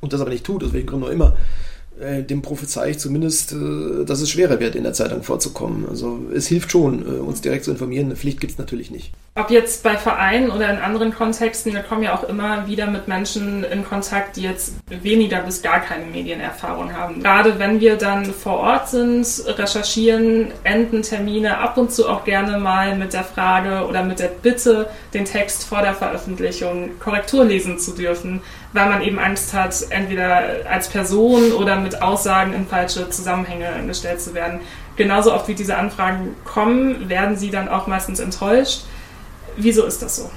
und das aber nicht tut, aus welchem Grund auch immer, äh, dem prophezei ich zumindest, äh, dass es schwerer wird, in der Zeitung vorzukommen. Also es hilft schon, äh, uns direkt zu informieren. Eine Pflicht gibt es natürlich nicht. Ob jetzt bei Vereinen oder in anderen Kontexten, wir kommen ja auch immer wieder mit Menschen in Kontakt, die jetzt weniger bis gar keine Medienerfahrung haben. Gerade wenn wir dann vor Ort sind, recherchieren, enden Termine ab und zu auch gerne mal mit der Frage oder mit der Bitte, den Text vor der Veröffentlichung Korrektur lesen zu dürfen, weil man eben Angst hat, entweder als Person oder mit Aussagen in falsche Zusammenhänge gestellt zu werden. Genauso oft wie diese Anfragen kommen, werden sie dann auch meistens enttäuscht. Wieso ist das so?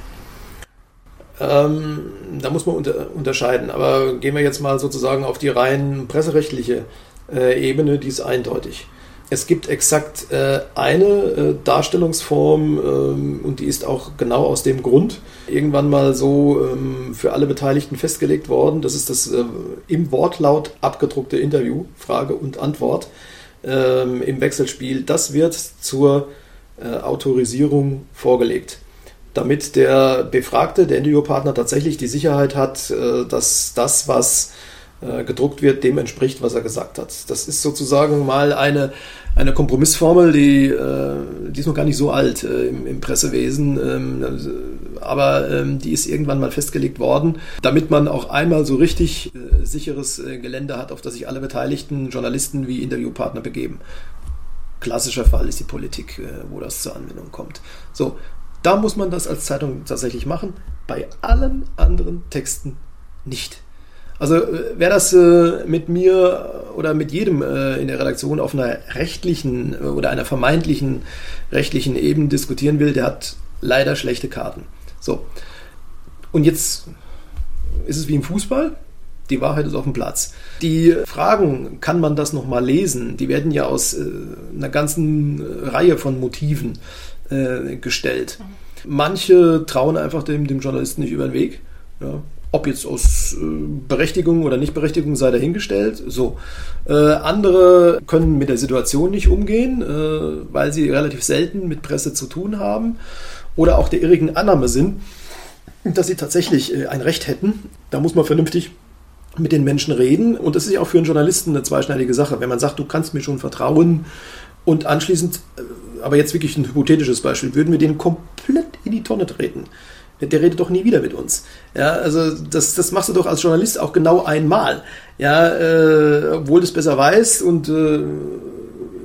Ähm, da muss man unter, unterscheiden. Aber gehen wir jetzt mal sozusagen auf die rein presserechtliche äh, Ebene, die ist eindeutig. Es gibt exakt äh, eine äh, Darstellungsform ähm, und die ist auch genau aus dem Grund irgendwann mal so ähm, für alle Beteiligten festgelegt worden. Das ist das äh, im Wortlaut abgedruckte Interview, Frage und Antwort ähm, im Wechselspiel. Das wird zur äh, Autorisierung vorgelegt damit der Befragte, der Interviewpartner tatsächlich die Sicherheit hat, äh, dass das, was äh, gedruckt wird, dem entspricht, was er gesagt hat. Das ist sozusagen mal eine, eine Kompromissformel, die, äh, die ist noch gar nicht so alt im, im Pressewesen, ähm, aber ähm, die ist irgendwann mal festgelegt worden, damit man auch einmal so richtig sicheres Gelände hat, auf das sich alle beteiligten Journalisten wie Interviewpartner begeben. Klassischer Fall ist die Politik, wo das zur Anwendung kommt. So, da muss man das als Zeitung tatsächlich machen, bei allen anderen Texten nicht. Also äh, wer das äh, mit mir oder mit jedem äh, in der Redaktion auf einer rechtlichen oder einer vermeintlichen rechtlichen Ebene diskutieren will, der hat leider schlechte Karten. So. Und jetzt ist es wie im Fußball. Die Wahrheit ist auf dem Platz. Die Fragen, kann man das nochmal lesen, die werden ja aus einer ganzen Reihe von Motiven äh, gestellt. Manche trauen einfach dem, dem Journalisten nicht über den Weg. Ja. Ob jetzt aus äh, Berechtigung oder Nichtberechtigung sei dahingestellt. So. Äh, andere können mit der Situation nicht umgehen, äh, weil sie relativ selten mit Presse zu tun haben oder auch der irrigen Annahme sind, dass sie tatsächlich äh, ein Recht hätten. Da muss man vernünftig mit den Menschen reden. Und das ist ja auch für einen Journalisten eine zweischneidige Sache. Wenn man sagt, du kannst mir schon vertrauen und anschließend äh, aber jetzt wirklich ein hypothetisches Beispiel, würden wir den komplett in die Tonne treten. Der redet doch nie wieder mit uns. Ja, also das, das machst du doch als Journalist auch genau einmal. Ja, äh, obwohl du es besser weißt und äh,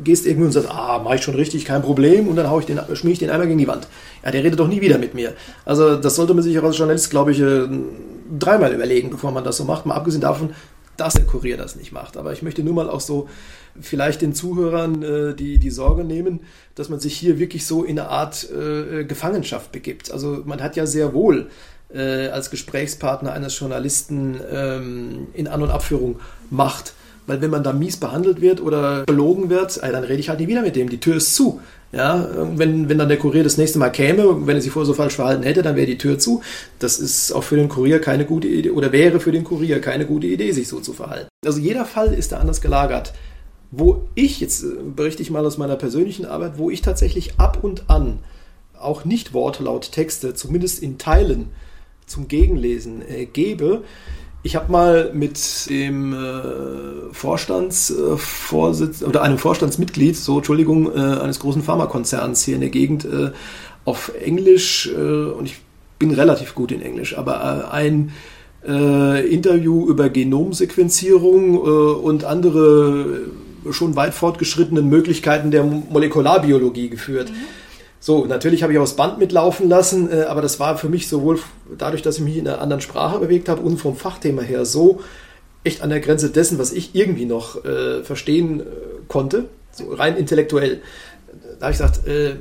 gehst irgendwie und sagst, ah, mach ich schon richtig, kein Problem, und dann hau ich den, schmier ich den einmal gegen die Wand. Ja, der redet doch nie wieder mit mir. Also das sollte man sich auch als Journalist, glaube ich, äh, dreimal überlegen, bevor man das so macht. Mal abgesehen davon, dass der Kurier das nicht macht. Aber ich möchte nur mal auch so vielleicht den Zuhörern äh, die, die Sorge nehmen, dass man sich hier wirklich so in eine Art äh, Gefangenschaft begibt. Also man hat ja sehr wohl äh, als Gesprächspartner eines Journalisten ähm, in An- und Abführung Macht. Weil wenn man da mies behandelt wird oder belogen wird, dann rede ich halt nie wieder mit dem. Die Tür ist zu. Ja, wenn, wenn dann der Kurier das nächste Mal käme, wenn er sich vorher so falsch verhalten hätte, dann wäre die Tür zu. Das ist auch für den Kurier keine gute Idee oder wäre für den Kurier keine gute Idee, sich so zu verhalten. Also jeder Fall ist da anders gelagert. Wo ich, jetzt äh, berichte ich mal aus meiner persönlichen Arbeit, wo ich tatsächlich ab und an auch nicht wortlaut Texte, zumindest in Teilen zum Gegenlesen äh, gebe. Ich habe mal mit dem äh, Vorstandsvorsitz äh, oder einem Vorstandsmitglied, so Entschuldigung, äh, eines großen Pharmakonzerns hier in der Gegend äh, auf Englisch und ich bin relativ gut in Englisch, aber ein Interview über Genomsequenzierung und andere schon weit fortgeschrittenen Möglichkeiten der Molekularbiologie geführt. Mhm. So, natürlich habe ich auch das Band mitlaufen lassen, äh, aber das war für mich sowohl dadurch, dass ich mich in einer anderen Sprache bewegt habe und vom Fachthema her so echt an der Grenze dessen, was ich irgendwie noch äh, verstehen äh, konnte, so rein intellektuell. Da habe ich gesagt, äh,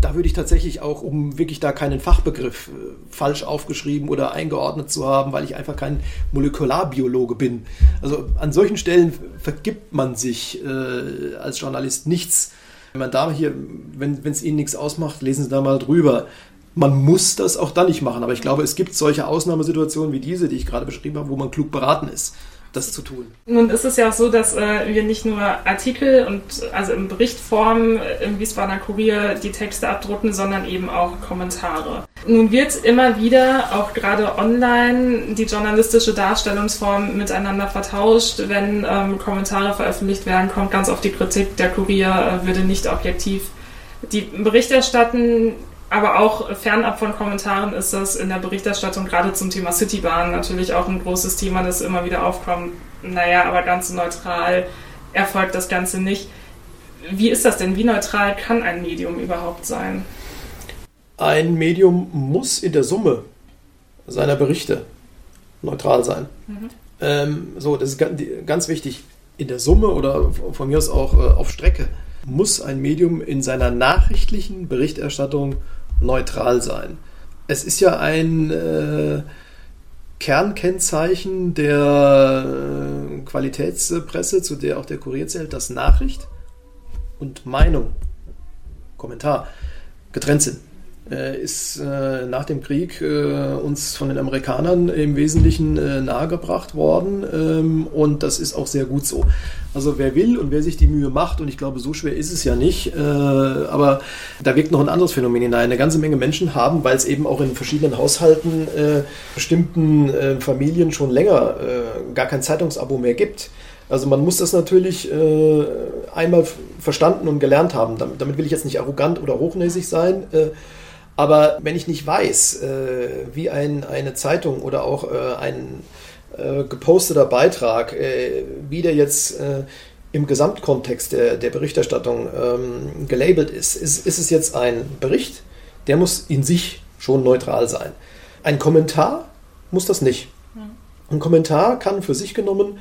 da würde ich tatsächlich auch, um wirklich da keinen Fachbegriff äh, falsch aufgeschrieben oder eingeordnet zu haben, weil ich einfach kein Molekularbiologe bin. Also an solchen Stellen vergibt man sich äh, als Journalist nichts. Wenn man da hier, wenn es Ihnen nichts ausmacht, lesen Sie da mal drüber. Man muss das auch dann nicht machen, aber ich glaube, es gibt solche Ausnahmesituationen wie diese, die ich gerade beschrieben habe, wo man klug beraten ist. Das zu tun. Nun ist es ja auch so, dass äh, wir nicht nur Artikel und also in Berichtform im Wiesbadener Kurier die Texte abdrucken, sondern eben auch Kommentare. Nun wird immer wieder, auch gerade online, die journalistische Darstellungsform miteinander vertauscht. Wenn ähm, Kommentare veröffentlicht werden, kommt ganz oft die Kritik, der Kurier äh, würde nicht objektiv die Bericht erstatten. Aber auch fernab von Kommentaren ist das in der Berichterstattung gerade zum Thema Citybahn natürlich auch ein großes Thema, das immer wieder aufkommt. Naja, aber ganz neutral erfolgt das Ganze nicht. Wie ist das denn? Wie neutral kann ein Medium überhaupt sein? Ein Medium muss in der Summe seiner Berichte neutral sein. Mhm. Ähm, so, das ist ganz wichtig. In der Summe oder von mir aus auch äh, auf Strecke muss ein Medium in seiner nachrichtlichen Berichterstattung neutral sein. Es ist ja ein äh, Kernkennzeichen der äh, Qualitätspresse, zu der auch der Kurier zählt, dass Nachricht und Meinung, Kommentar getrennt sind. Äh, ist äh, nach dem Krieg äh, uns von den Amerikanern im Wesentlichen nahegebracht worden ähm, und das ist auch sehr gut so. Also wer will und wer sich die Mühe macht, und ich glaube, so schwer ist es ja nicht, aber da wirkt noch ein anderes Phänomen hinein. Eine ganze Menge Menschen haben, weil es eben auch in verschiedenen Haushalten, bestimmten Familien schon länger gar kein Zeitungsabo mehr gibt. Also man muss das natürlich äh, einmal verstanden und gelernt haben. Damit, damit, will ich jetzt nicht arrogant oder hochnäsig sein. Äh, aber wenn ich nicht weiß, äh, wie ein, eine Zeitung oder auch äh, ein äh, geposteter Beitrag, wie der jetzt im Gesamtkontext der, der Berichterstattung ähm, gelabelt ist, ist, ist es jetzt ein Bericht, der muss in sich schon neutral sein. Ein Kommentar muss das nicht. Ein Kommentar kann für sich genommen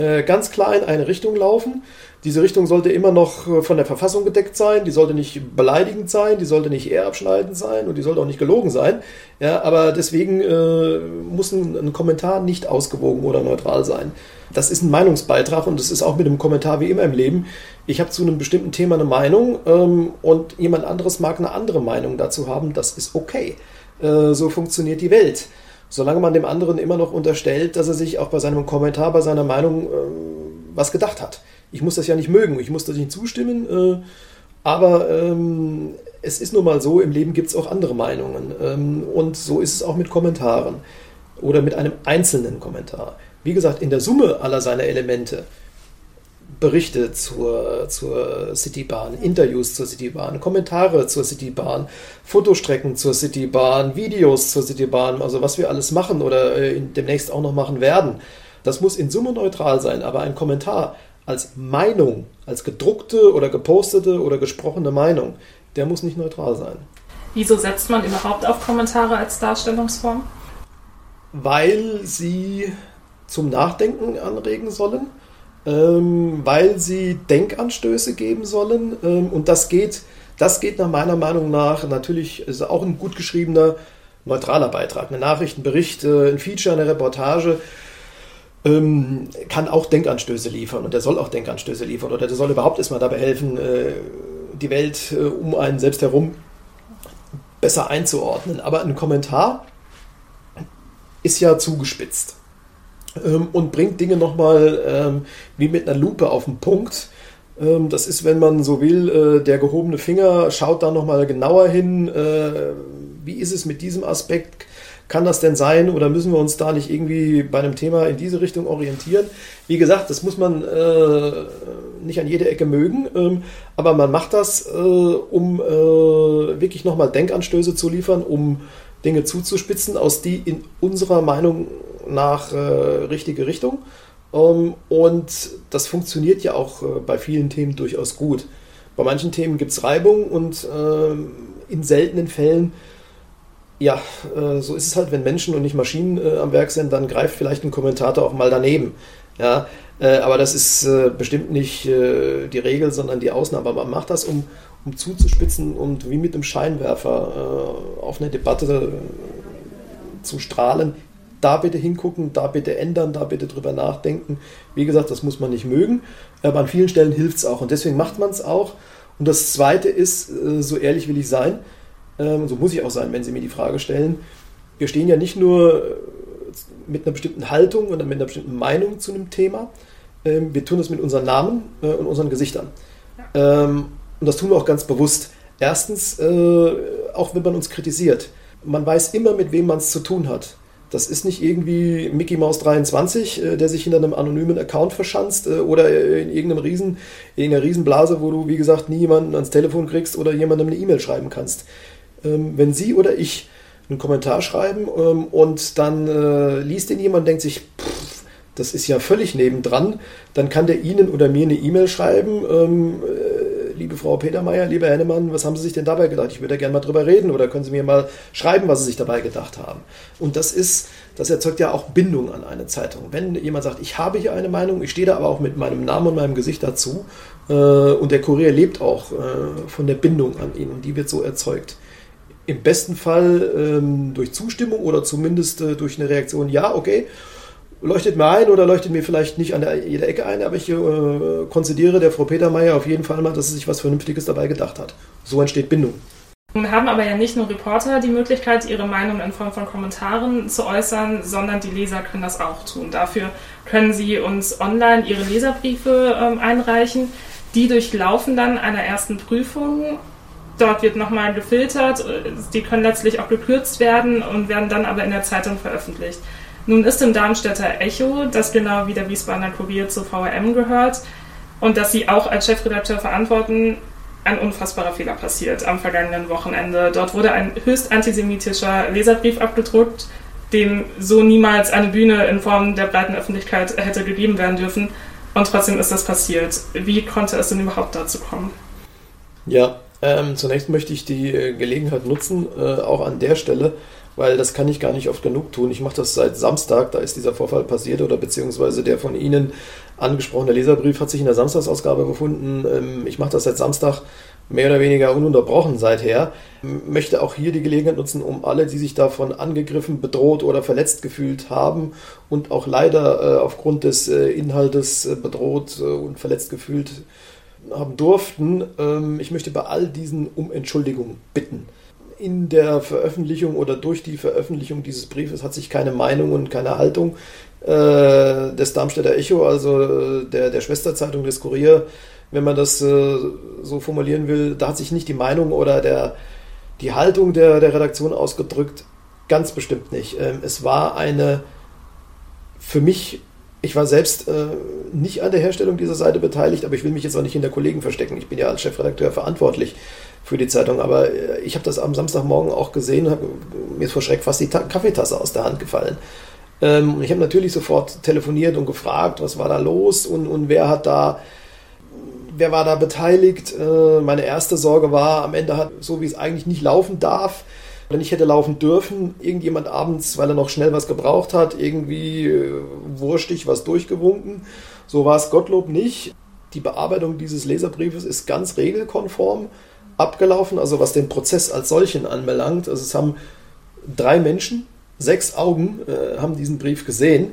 äh, ganz klar in eine Richtung laufen. Diese Richtung sollte immer noch äh, von der Verfassung gedeckt sein, die sollte nicht beleidigend sein, die sollte nicht ehrabschneidend sein und die sollte auch nicht gelogen sein. Ja, aber deswegen äh, muss ein, ein, Kommentar nicht ausgewogen oder neutral sein. Das ist ein Meinungsbeitrag und das ist auch mit dem Kommentar wie immer im Leben. Ich habe zu einem bestimmten Thema eine Meinung ähm, und jemand anderes mag eine andere Meinung dazu haben. Das ist okay. Äh, so funktioniert die Welt solange man dem anderen immer noch unterstellt, dass er sich auch bei seinem Kommentar, bei seiner Meinung äh, was gedacht hat. Ich muss das ja nicht mögen, ich muss das nicht zustimmen, äh, aber ähm, es ist nun mal so, im Leben gibt es auch andere Meinungen. Ähm, und so ist es auch mit Kommentaren oder mit einem einzelnen Kommentar. Wie gesagt, in der Summe aller seiner Elemente Berichte zur, zur Citybahn, Interviews zur Citybahn, Kommentare zur Citybahn, Fotostrecken zur Citybahn, Videos zur Citybahn, also was wir alles machen oder äh, demnächst auch noch machen werden. Das muss in Summe neutral sein, aber ein Kommentar als Meinung, als gedruckte oder gepostete oder gesprochene Meinung, der muss nicht neutral sein. Wieso setzt man überhaupt auf Kommentare als Darstellungsform? Weil sie zum Nachdenken anregen sollen ähm, weil sie Denkanstöße geben sollen. Ähm, und das geht, das geht nach meiner Meinung nach natürlich ist auch ein gut geschriebener, neutraler Beitrag. Eine Nachrichtenbericht, äh, ein Feature, eine Reportage ähm, kann auch Denkanstöße liefern und der soll auch Denkanstöße liefern oder der soll überhaupt erstmal dabei helfen, äh, die Welt äh, um einen selbst herum besser einzuordnen. Aber ein Kommentar ist ja zugespitzt ähm, und bringt Dinge nochmal ähm, wie mit einer Lupe auf den Punkt. Ähm, das ist, wenn man so will, äh, der gehobene Finger schaut da nochmal genauer hin. Äh, wie ist es mit diesem Aspekt? Kann das denn sein oder müssen wir uns da nicht irgendwie bei einem Thema in diese Richtung orientieren? Wie gesagt, das muss man äh, nicht an jeder Ecke mögen, ähm, aber man macht das, äh, um äh, wirklich nochmal Denkanstöße zu liefern, um Dinge zuzuspitzen, aus die in unserer Meinung nach äh, richtige Richtung. Ähm, und das funktioniert ja auch äh, bei vielen Themen durchaus gut. Bei manchen Themen gibt es Reibung und äh, in seltenen Fällen, ja, äh, so ist es halt, wenn Menschen und nicht Maschinen äh, am Werk sind, dann greift vielleicht ein Kommentator auch mal daneben. Ja, äh, aber das ist bestimmt nicht die Regel, sondern die Ausnahme. Aber man macht das, um, um zuzuspitzen und wie mit einem Scheinwerfer auf eine Debatte zu strahlen, da bitte hingucken, da bitte ändern, da bitte drüber nachdenken. Wie gesagt, das muss man nicht mögen, aber an vielen Stellen hilft es auch und deswegen macht man es auch. Und das Zweite ist, äh, so ehrlich will ich sein, ähm, so muss ich auch sein, wenn Sie mir die Frage stellen, wir stehen ja nicht nur mit einer bestimmten Haltung oder mit einer bestimmten Meinung zu einem Thema. Ähm, wir tun das mit unseren Namen äh, und unseren Gesichtern. Ja. Ähm, und das tun wir auch ganz bewusst. Erstens, äh, auch wenn man uns kritisiert, man weiß immer, mit wem man es zu tun hat. Das ist nicht irgendwie Mickey Mouse 23, äh, der sich hinter einem anonymen Account verschanzt äh, oder in irgendeinem Riesen, in irgendeiner Riesenblase, wo du, wie gesagt, nie jemanden ans Telefon kriegst oder jemandem eine E-Mail schreiben kannst. Ähm, wenn sie oder ich einen Kommentar schreiben ähm, und dann äh, liest ihn jemand denkt sich, pff, das ist ja völlig nebendran, dann kann der Ihnen oder mir eine E-Mail schreiben, ähm, äh, liebe Frau Petermeier, lieber Hennemann, was haben Sie sich denn dabei gedacht? Ich würde da gerne mal drüber reden oder können Sie mir mal schreiben, was Sie sich dabei gedacht haben. Und das ist, das erzeugt ja auch Bindung an eine Zeitung. Wenn jemand sagt, ich habe hier eine Meinung, ich stehe da aber auch mit meinem Namen und meinem Gesicht dazu äh, und der Kurier lebt auch äh, von der Bindung an ihn und die wird so erzeugt im besten Fall ähm, durch Zustimmung oder zumindest äh, durch eine Reaktion, ja, okay, leuchtet mir ein oder leuchtet mir vielleicht nicht an der, jeder Ecke ein, aber ich äh, konzidiere der Frau Petermeier auf jeden Fall mal, dass sie sich was Vernünftiges dabei gedacht hat. So entsteht Bindung. Wir haben aber ja nicht nur Reporter die Möglichkeit, ihre Meinung in Form von Kommentaren zu äußern, sondern die Leser können das auch tun. Dafür können sie uns online ihre Leserbriefe ähm, einreichen. Die durchlaufen dann einer ersten Prüfung Dort wird nochmal gefiltert, die können letztlich auch gekürzt werden und werden dann aber in der Zeitung veröffentlicht. Nun ist im Darmstädter Echo, das genau wie der Wiesbadener Kurier zu VRM gehört und dass sie auch als Chefredakteur verantworten, ein unfassbarer Fehler passiert am vergangenen Wochenende. Dort wurde ein höchst antisemitischer Leserbrief abgedruckt, dem so niemals eine Bühne in Form der breiten Öffentlichkeit hätte gegeben werden dürfen. Und trotzdem ist das passiert. Wie konnte es denn überhaupt dazu kommen? Ja, ähm, zunächst möchte ich die äh, Gelegenheit nutzen, äh, auch an der Stelle, weil das kann ich gar nicht oft genug tun. Ich mache das seit Samstag, da ist dieser Vorfall passiert oder beziehungsweise der von Ihnen angesprochene Leserbrief hat sich in der Samstagsausgabe befunden. Ähm, ich mache das seit Samstag mehr oder weniger ununterbrochen seither. Möchte auch hier die Gelegenheit nutzen, um alle, die sich davon angegriffen, bedroht oder verletzt gefühlt haben und auch leider äh, aufgrund des äh, Inhaltes äh, bedroht und verletzt gefühlt haben durften. Ähm, ich möchte bei all diesen um Entschuldigung bitten. In der Veröffentlichung oder durch die Veröffentlichung dieses Briefes hat sich keine Meinung und keine Haltung äh, des Darmstädter Echo, also äh, der, der Schwesterzeitung des Kurier, wenn man das äh, so formulieren will, da hat sich nicht die Meinung oder der, die Haltung der, der Redaktion ausgedrückt. Ganz bestimmt nicht. Ähm, es war eine für mich ich war selbst äh, nicht an der Herstellung dieser Seite beteiligt, aber ich will mich jetzt auch nicht hinter Kollegen verstecken. Ich bin ja als Chefredakteur verantwortlich für die Zeitung. Aber äh, ich habe das am Samstagmorgen auch gesehen, hab, mir ist vor Schreck fast die Ta Kaffeetasse aus der Hand gefallen. Ähm, ich habe natürlich sofort telefoniert und gefragt, was war da los und, und wer hat da, wer war da beteiligt. Äh, meine erste Sorge war, am Ende hat, so wie es eigentlich nicht laufen darf, oder nicht hätte laufen dürfen, irgendjemand abends, weil er noch schnell was gebraucht hat, irgendwie äh, wurstig was durchgewunken. So war es Gottlob nicht. Die Bearbeitung dieses Leserbriefes ist ganz regelkonform abgelaufen, also was den Prozess als solchen anbelangt. Also es haben drei Menschen, sechs Augen äh, haben diesen Brief gesehen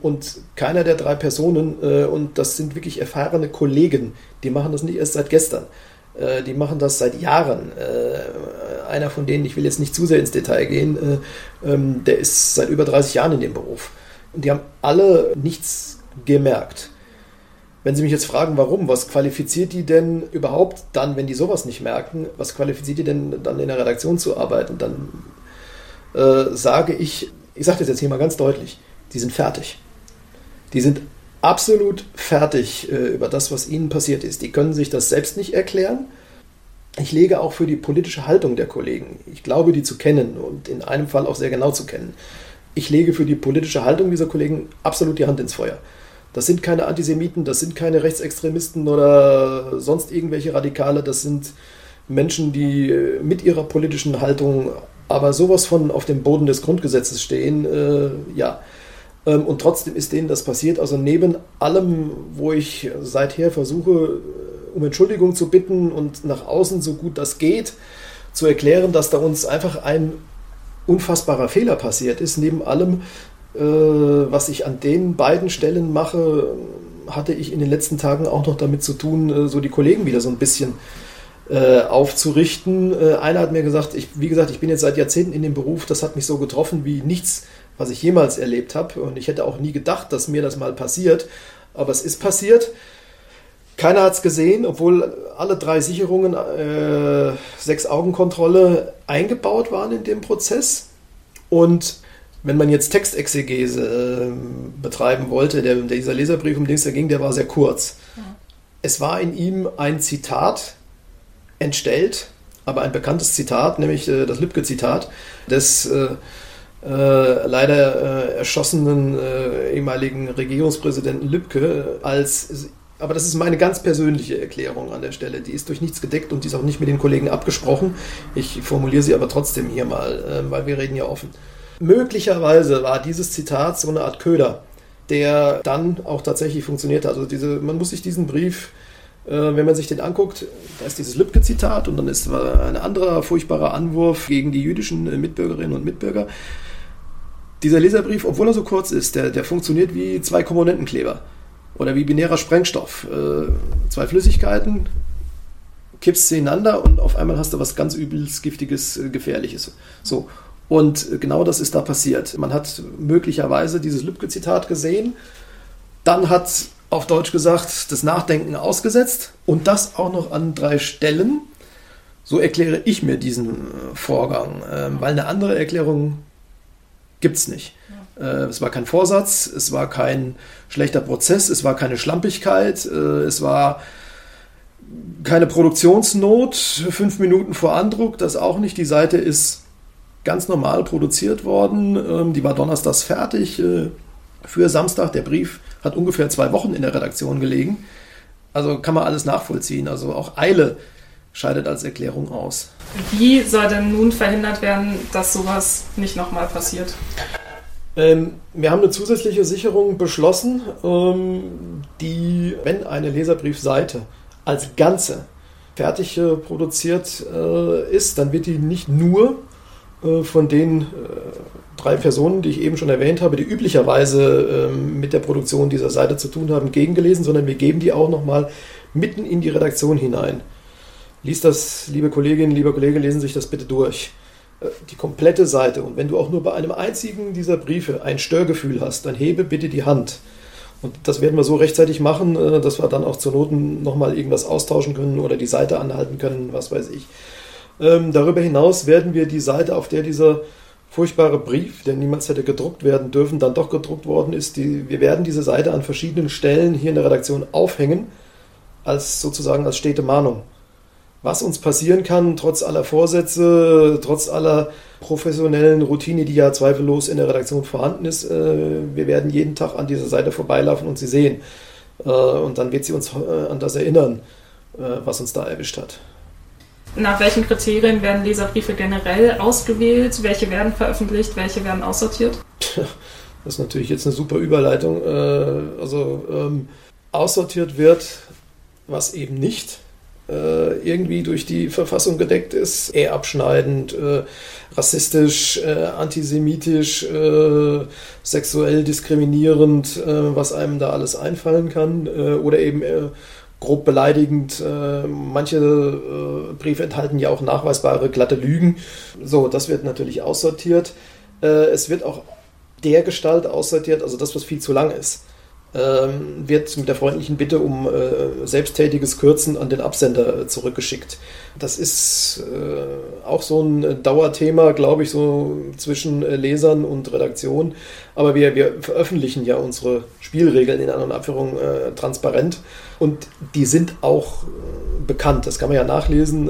und keiner der drei Personen, äh, und das sind wirklich erfahrene Kollegen, die machen das nicht erst seit gestern, äh, die machen das seit Jahren. Äh, einer von denen, ich will jetzt nicht zu sehr ins Detail gehen, äh, ähm, der ist seit über 30 Jahren in dem Beruf. Und die haben alle nichts gemerkt. Wenn Sie mich jetzt fragen, warum, was qualifiziert die denn überhaupt dann, wenn die sowas nicht merken, was qualifiziert die denn dann in der Redaktion zu arbeiten? Dann äh, sage ich, ich sage das jetzt hier mal ganz deutlich, die sind fertig. Die sind absolut fertig äh, über das, was ihnen passiert ist. Die können sich das selbst nicht erklären. Ich lege auch für die politische Haltung der Kollegen, ich glaube, die zu kennen und in einem Fall auch sehr genau zu kennen. Ich lege für die politische Haltung dieser Kollegen absolut die Hand ins Feuer. Das sind keine Antisemiten, das sind keine Rechtsextremisten oder sonst irgendwelche Radikale, das sind Menschen, die äh, mit ihrer politischen Haltung aber sowas von auf dem Boden des Grundgesetzes stehen, äh, ja, und trotzdem ist denen das passiert. Also neben allem, wo ich seither versuche, äh, um Entschuldigung zu bitten und nach außen so gut das geht, zu erklären, dass da uns einfach ein unfassbarer Fehler passiert ist. Neben allem, äh, was ich an den beiden Stellen mache, hatte ich in den letzten Tagen auch noch damit zu tun, äh, so die Kollegen wieder so ein bisschen aufzurichten. einer hat mir gesagt, ich, wie gesagt, ich bin jetzt seit Jahrzehnten in dem Beruf, das hat mich so getroffen wie nichts was ich jemals erlebt habe. Und ich hätte auch nie gedacht, dass mir das mal passiert. Aber es ist passiert. Keiner hat es gesehen, obwohl alle drei Sicherungen, äh, sechs Augenkontrolle eingebaut waren in dem Prozess. Und wenn man jetzt Textexegese äh, betreiben wollte, der, dieser Leserbrief, um den es da ging, der war sehr kurz. Ja. Es war in ihm ein Zitat entstellt, aber ein bekanntes Zitat, nämlich äh, das Lübcke-Zitat des äh, äh, leider äh, erschossenen äh, ehemaligen Regierungspräsidenten Lübcke als aber das ist meine ganz persönliche Erklärung an der Stelle. Die ist durch nichts gedeckt und die ist auch nicht mit den Kollegen abgesprochen. Ich formuliere sie aber trotzdem hier mal, äh, weil wir reden ja offen. Möglicherweise war dieses Zitat so eine Art Köder, der dann auch tatsächlich funktioniert hat. Also diese, man muss sich diesen Brief äh, wenn man sich den anguckt, da ist dieses Lübcke-Zitat und dann ist ein anderer furchtbarer Anwurf gegen die jüdischen äh, Mitbürgerinnen und Mitbürger. Dieser Leserbrief, obwohl er so kurz ist, der, der funktioniert wie zwei Komponentenkleber oder wie binärer Sprengstoff. Äh, zwei Flüssigkeiten, kippst sie ineinander und auf einmal hast du was ganz übelst, giftiges, gefährliches. So. Und genau das ist da passiert. Man hat möglicherweise dieses Lübcke-Zitat gesehen, dann hat auf Deutsch gesagt, das Nachdenken ausgesetzt und das auch noch an drei Stellen. So erkläre ich mir diesen äh, Vorgang, ähm, weil eine andere Erklärung gibt es nicht. Äh, es war kein Vorsatz, es war kein schlechter Prozess, es war keine Schlampigkeit, äh, es war keine Produktionsnot, fünf Minuten vor Andruck, das auch nicht. Die Seite ist ganz normal produziert worden, ähm, die war donnerstags fertig für Samstag. Der Brief hat ungefähr zwei Wochen in der Redaktion gelegen. Also kann man alles nachvollziehen. Also auch Eile scheidet als Erklärung aus. Wie soll denn nun verhindert werden, dass sowas nicht nochmal passiert? Ähm, wir haben eine zusätzliche Sicherung beschlossen, ähm, die, wenn eine Leserbriefseite als Ganze fertig äh, produziert äh, ist, dann wird die nicht nur äh, von den äh, drei Personen, die ich eben schon erwähnt habe, die üblicherweise ähm, mit der Produktion dieser Seite zu tun haben, gegengelesen, sondern wir geben die auch nochmal mitten in die Redaktion hinein. Lies das, liebe Kolleginnen, lieber Kollege, lesen Sie sich das bitte durch. Äh, die komplette Seite. Und wenn du auch nur bei einem einzigen dieser Briefe ein Störgefühl hast, dann hebe bitte die Hand. Und das werden wir so rechtzeitig machen, äh, dass wir dann auch zur Noten nochmal irgendwas austauschen können oder die Seite anhalten können, was weiß ich. Ähm, darüber hinaus werden wir die Seite, auf der dieser furchtbare Brief, der niemals hätte gedruckt werden dürfen, dann doch gedruckt worden ist. Die, wir werden diese Seite an verschiedenen Stellen hier in der Redaktion aufhängen, als sozusagen als stete Mahnung. Was uns passieren kann, trotz aller Vorsätze, trotz aller professionellen Routine, die ja zweifellos in der Redaktion vorhanden ist, äh, wir werden jeden Tag an dieser Seite vorbeilaufen und sie sehen. Äh, und dann wird sie uns äh, an das erinnern, was uns da erwischt hat. Nach welchen Kriterien werden Leserbriefe generell ausgewählt? Welche werden veröffentlicht? Welche werden aussortiert? Das ist natürlich jetzt eine super Überleitung. Also ähm, aussortiert wird, was eben nicht äh, irgendwie durch die Verfassung gedeckt ist, eher abschneidend, äh, rassistisch, äh, antisemitisch, äh, sexuell diskriminierend, äh, was einem da alles einfallen kann, oder eben grob beleidigend. Manche Briefe enthalten ja auch nachweisbare glatte Lügen. So, das wird natürlich aussortiert. Es wird auch der Gestalt aussortiert, also das, was viel zu lang ist. Ähm, wird mit der freundlichen Bitte um äh, selbsttätiges Kürzen an den Absender äh, zurückgeschickt. Das ist äh, auch so ein Dauerthema, glaube ich, so zwischen äh, Lesern und Redaktion. Aber wir, wir veröffentlichen ja unsere Spielregeln in An- und Abführung äh, transparent und die sind auch äh, bekannt. Das kann man ja nachlesen.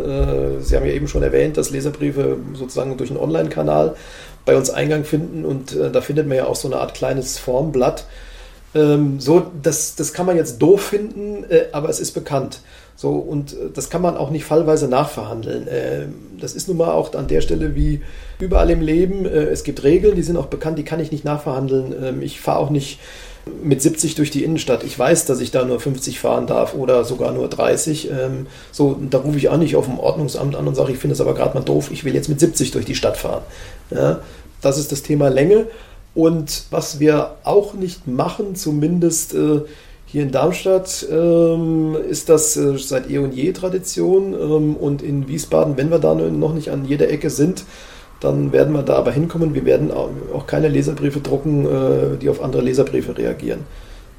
Sie haben ja eben schon erwähnt, dass Leserbriefe sozusagen durch einen Online-Kanal bei uns Eingang finden und da findet man ja auch so eine Art kleines Formblatt ähm, so, das, das kann man jetzt doof finden, äh, aber es ist bekannt. So, und äh, das kann man auch nicht fallweise nachverhandeln. Äh, das ist nun mal auch an der Stelle wie überall im Leben. Äh, es gibt Regeln, die sind auch bekannt, die kann ich nicht nachverhandeln. Ähm, ich fahre auch nicht mit 70 durch die Innenstadt. Ich weiß, dass ich da nur 50 fahren darf oder sogar nur 30. Ähm, so, da rufe ich auch nicht auf dem Ordnungsamt an und sage, ich finde es aber gerade mal doof, ich will jetzt mit 70 durch die Stadt fahren. Das ist das Thema Länge. Und was wir auch nicht machen, zumindest äh, hier in Darmstadt, ähm, ist das äh, seit eh und je Tradition. Ähm, und in Wiesbaden, wenn wir da noch nicht an jeder Ecke sind, dann werden wir da aber hinkommen. Wir werden auch keine Leserbriefe drucken, äh, die auf andere Leserbriefe reagieren.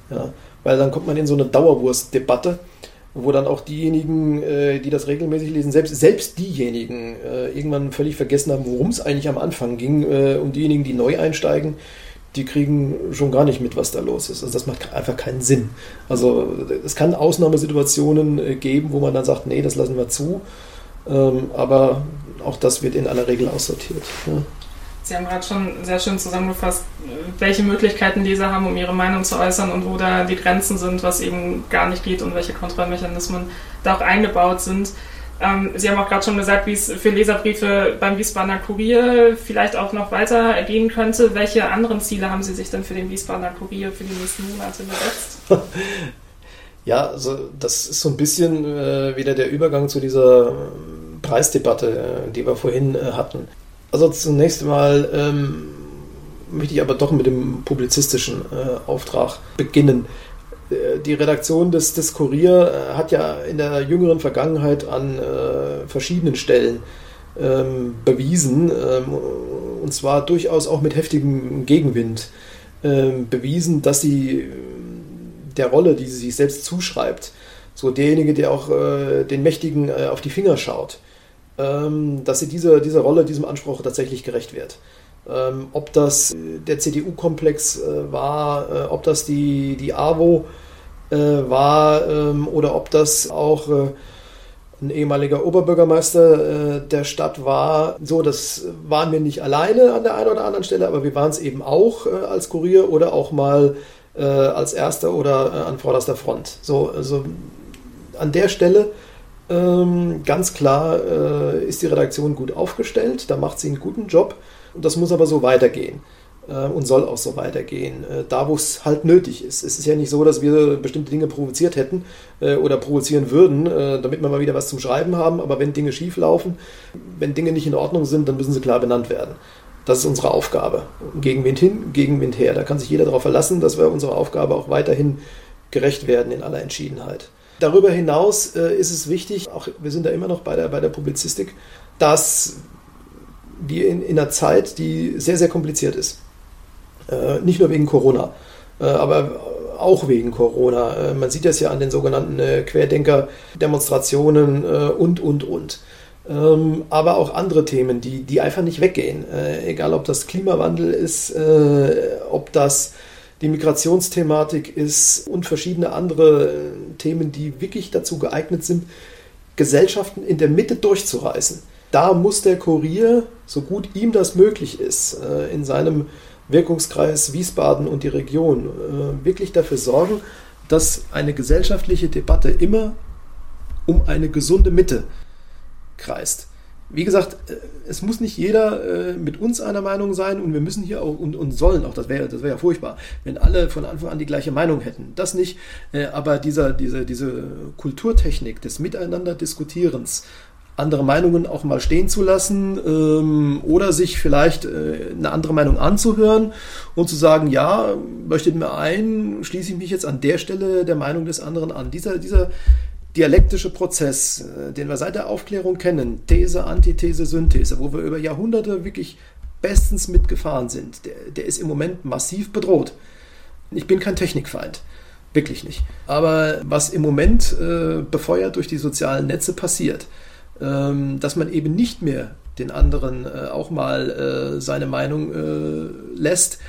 Ja, weil dann kommt man in so eine Dauerwurstdebatte, wo dann auch diejenigen, äh, die das regelmäßig lesen, selbst, selbst diejenigen äh, irgendwann völlig vergessen haben, worum es eigentlich am Anfang ging. Und diejenigen, die neu einsteigen, die kriegen schon gar nicht mit, was da los ist. Also das macht einfach keinen Sinn. Also es kann Ausnahmesituationen geben, wo man dann sagt, nee, das lassen wir zu. Ähm, aber auch das wird in aller Regel aussortiert. Ja. Sie haben gerade schon sehr schön zusammengefasst, welche Möglichkeiten Leser haben, um ihre Meinung zu äußern und wo da die Grenzen sind, was eben gar nicht geht und welche Kontrollmechanismen da auch eingebaut sind. Ähm, Sie haben auch gerade schon gesagt, wie es für Leserbriefe beim Wiesbadener Kurier vielleicht auch noch weitergehen könnte. Welche anderen Ziele haben Sie sich denn für den Wiesbadener Kurier für die nächsten Monate gesetzt? Ja, also das ist so ein bisschen äh, wieder der Übergang zu dieser äh, Preisdebatte, äh, die wir vorhin äh, hatten. Also zunächst mal ähm, möchte ich aber doch mit dem publizistischen äh, Auftrag beginnen. Äh, die Redaktion des, des Kurier hat ja in der jüngeren Vergangenheit an verschiedenen Stellen ähm, bewiesen, ähm, und zwar durchaus auch mit heftigem Gegenwind, ähm, bewiesen, dass sie der Rolle, die sie sich selbst zuschreibt, so derjenige, der auch äh, den Mächtigen äh, auf die Finger schaut, dass sie dieser, dieser Rolle, diesem Anspruch tatsächlich gerecht wird. Ähm, ob das der CDU-Komplex äh, war, äh, ob das die, die AWO äh, war ähm, oder ob das auch äh, ein ehemaliger Oberbürgermeister der Stadt war. So, das waren wir nicht alleine an der einen oder anderen Stelle, aber wir waren es eben auch als Kurier oder auch mal äh, als erster oder äh, an vorderster Front. So, also an der Stelle ähm, ganz klar äh, ist die Redaktion gut aufgestellt, da macht sie einen guten Job das muss aber so weitergehen äh, und soll auch so weitergehen, äh, da wo es halt nötig ist. Es ist ja nicht so, dass wir bestimmte Dinge provoziert hätten äh, oder provozieren würden, damit wir mal wieder was zum Schreiben haben, aber wenn Dinge schief laufen, wenn Dinge nicht in Ordnung sind, dann müssen sie klar benannt werden. Das ist unsere Aufgabe. Gegenwind hin, Gegenwind her. Da kann sich jeder darauf verlassen, dass wir unserer Aufgabe auch weiterhin gerecht werden in aller Entschiedenheit. Darüber hinaus äh, ist es wichtig, auch wir sind da immer noch bei der, bei der Publizistik, dass wir in, in einer Zeit, die sehr, sehr kompliziert ist, äh, nicht nur wegen Corona, äh, aber auch wegen Corona. Äh, man sieht das ja an den sogenannten äh, Querdenker-Demonstrationen äh, und, und, und ähm, aber auch andere Themen, die, die einfach nicht weggehen. Egal, ob das Klimawandel ist, ob das die Migrationsthematik ist und verschiedene andere äh, Themen, die wirklich dazu geeignet sind, Gesellschaften in der Mitte durchzureißen. Da muss der Kurier, so gut ihm das möglich ist, äh, in seinem Wirkungskreis Wiesbaden und die Region äh, wirklich dafür sorgen, dass eine gesellschaftliche Debatte immer um eine gesunde Mitte kreist. Wie gesagt, äh, es muss nicht jeder äh, mit uns einer Meinung sein und wir müssen hier auch und, und sollen auch, das wäre das wär ja furchtbar, wenn alle von Anfang an die gleiche Meinung hätten. Das nicht, äh, aber dieser, diese, diese Kulturtechnik des Miteinander-Diskutierens, andere Meinungen auch mal stehen zu lassen ähm, oder sich vielleicht äh, eine andere Meinung anzuhören und zu sagen, ja, möchtet mir ein, schließe ich mich jetzt an der Stelle der Meinung des anderen an. Dieser, dieser, dialektische Prozess, äh, den wir seit der Aufklärung kennen, These, Antithese, Synthese, wo wir über Jahrhunderte wirklich bestens mitgefahren sind, der, der ist im Moment massiv bedroht. Ich bin kein Technikfeind, wirklich nicht. Aber was im Moment äh, befeuert durch die sozialen Netze passiert, ähm, dass man eben nicht mehr den anderen äh, auch mal äh, seine Meinung äh, lässt,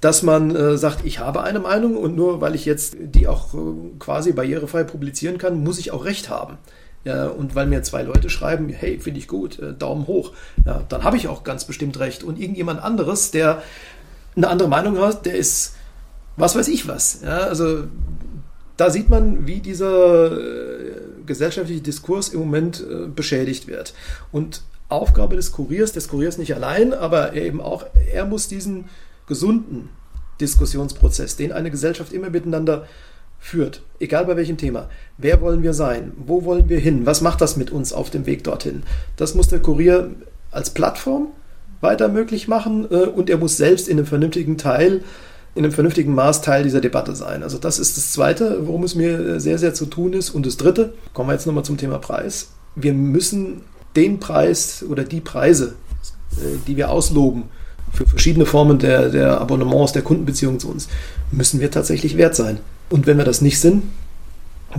dass man äh, sagt, ich habe eine Meinung und nur weil ich jetzt die auch äh, quasi barrierefrei publizieren kann, muss ich auch recht haben. Ja, und weil mir zwei Leute schreiben, hey, finde ich gut, äh, Daumen hoch, ja, dann habe ich auch ganz bestimmt recht. Und irgendjemand anderes, der eine andere Meinung hat, der ist, was weiß ich was. Ja, also da sieht man, wie dieser äh, gesellschaftliche Diskurs im Moment äh, beschädigt wird. Und Aufgabe des Kuriers, des Kuriers nicht allein, aber eben auch, er muss diesen gesunden Diskussionsprozess, den eine Gesellschaft immer miteinander führt, egal bei welchem Thema. Wer wollen wir sein? Wo wollen wir hin? Was macht das mit uns auf dem Weg dorthin? Das muss der Kurier als Plattform weiter möglich machen äh, und er muss selbst in einem vernünftigen Teil, in einem vernünftigen Maß Teil dieser Debatte sein. Also das ist das Zweite, worum es mir sehr, sehr zu tun ist. Und das Dritte, kommen wir jetzt nochmal zum Thema Preis. Wir müssen den Preis oder die Preise äh, die wir ausloben für verschiedene Formen der, der Abonnements, der Kundenbeziehungen zu uns, müssen wir tatsächlich wert sein. Und wenn wir das nicht sind,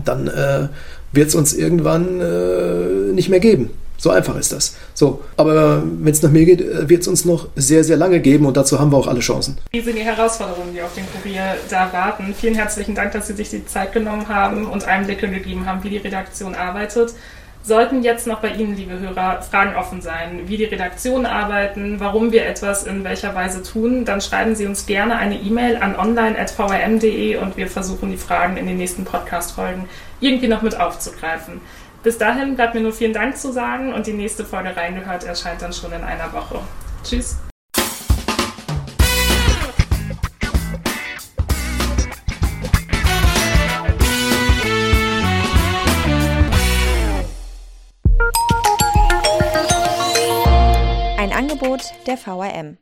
dann äh, wird es uns irgendwann äh, nicht mehr geben. So einfach ist das. So, aber wenn es nach mir geht, äh, wird es uns noch sehr, sehr lange geben und dazu haben wir auch alle Chancen. Wie sind die Herausforderungen, die auf den Kurier da warten? Vielen herzlichen Dank, dass Sie sich die Zeit genommen haben und Einblicke gegeben haben, wie die Redaktion arbeitet. Sollten jetzt noch bei Ihnen, liebe Hörer, Fragen offen sein, wie die Redaktion arbeiten, warum wir etwas in welcher Weise tun, dann schreiben Sie uns gerne eine E-Mail an online.vrm.de und wir versuchen die Fragen in den nächsten Podcast-Folgen irgendwie noch mit aufzugreifen. Bis dahin bleibt mir nur vielen Dank zu sagen und die nächste Folge reingehört erscheint dann schon in einer Woche. Tschüss. Angebot der VRM.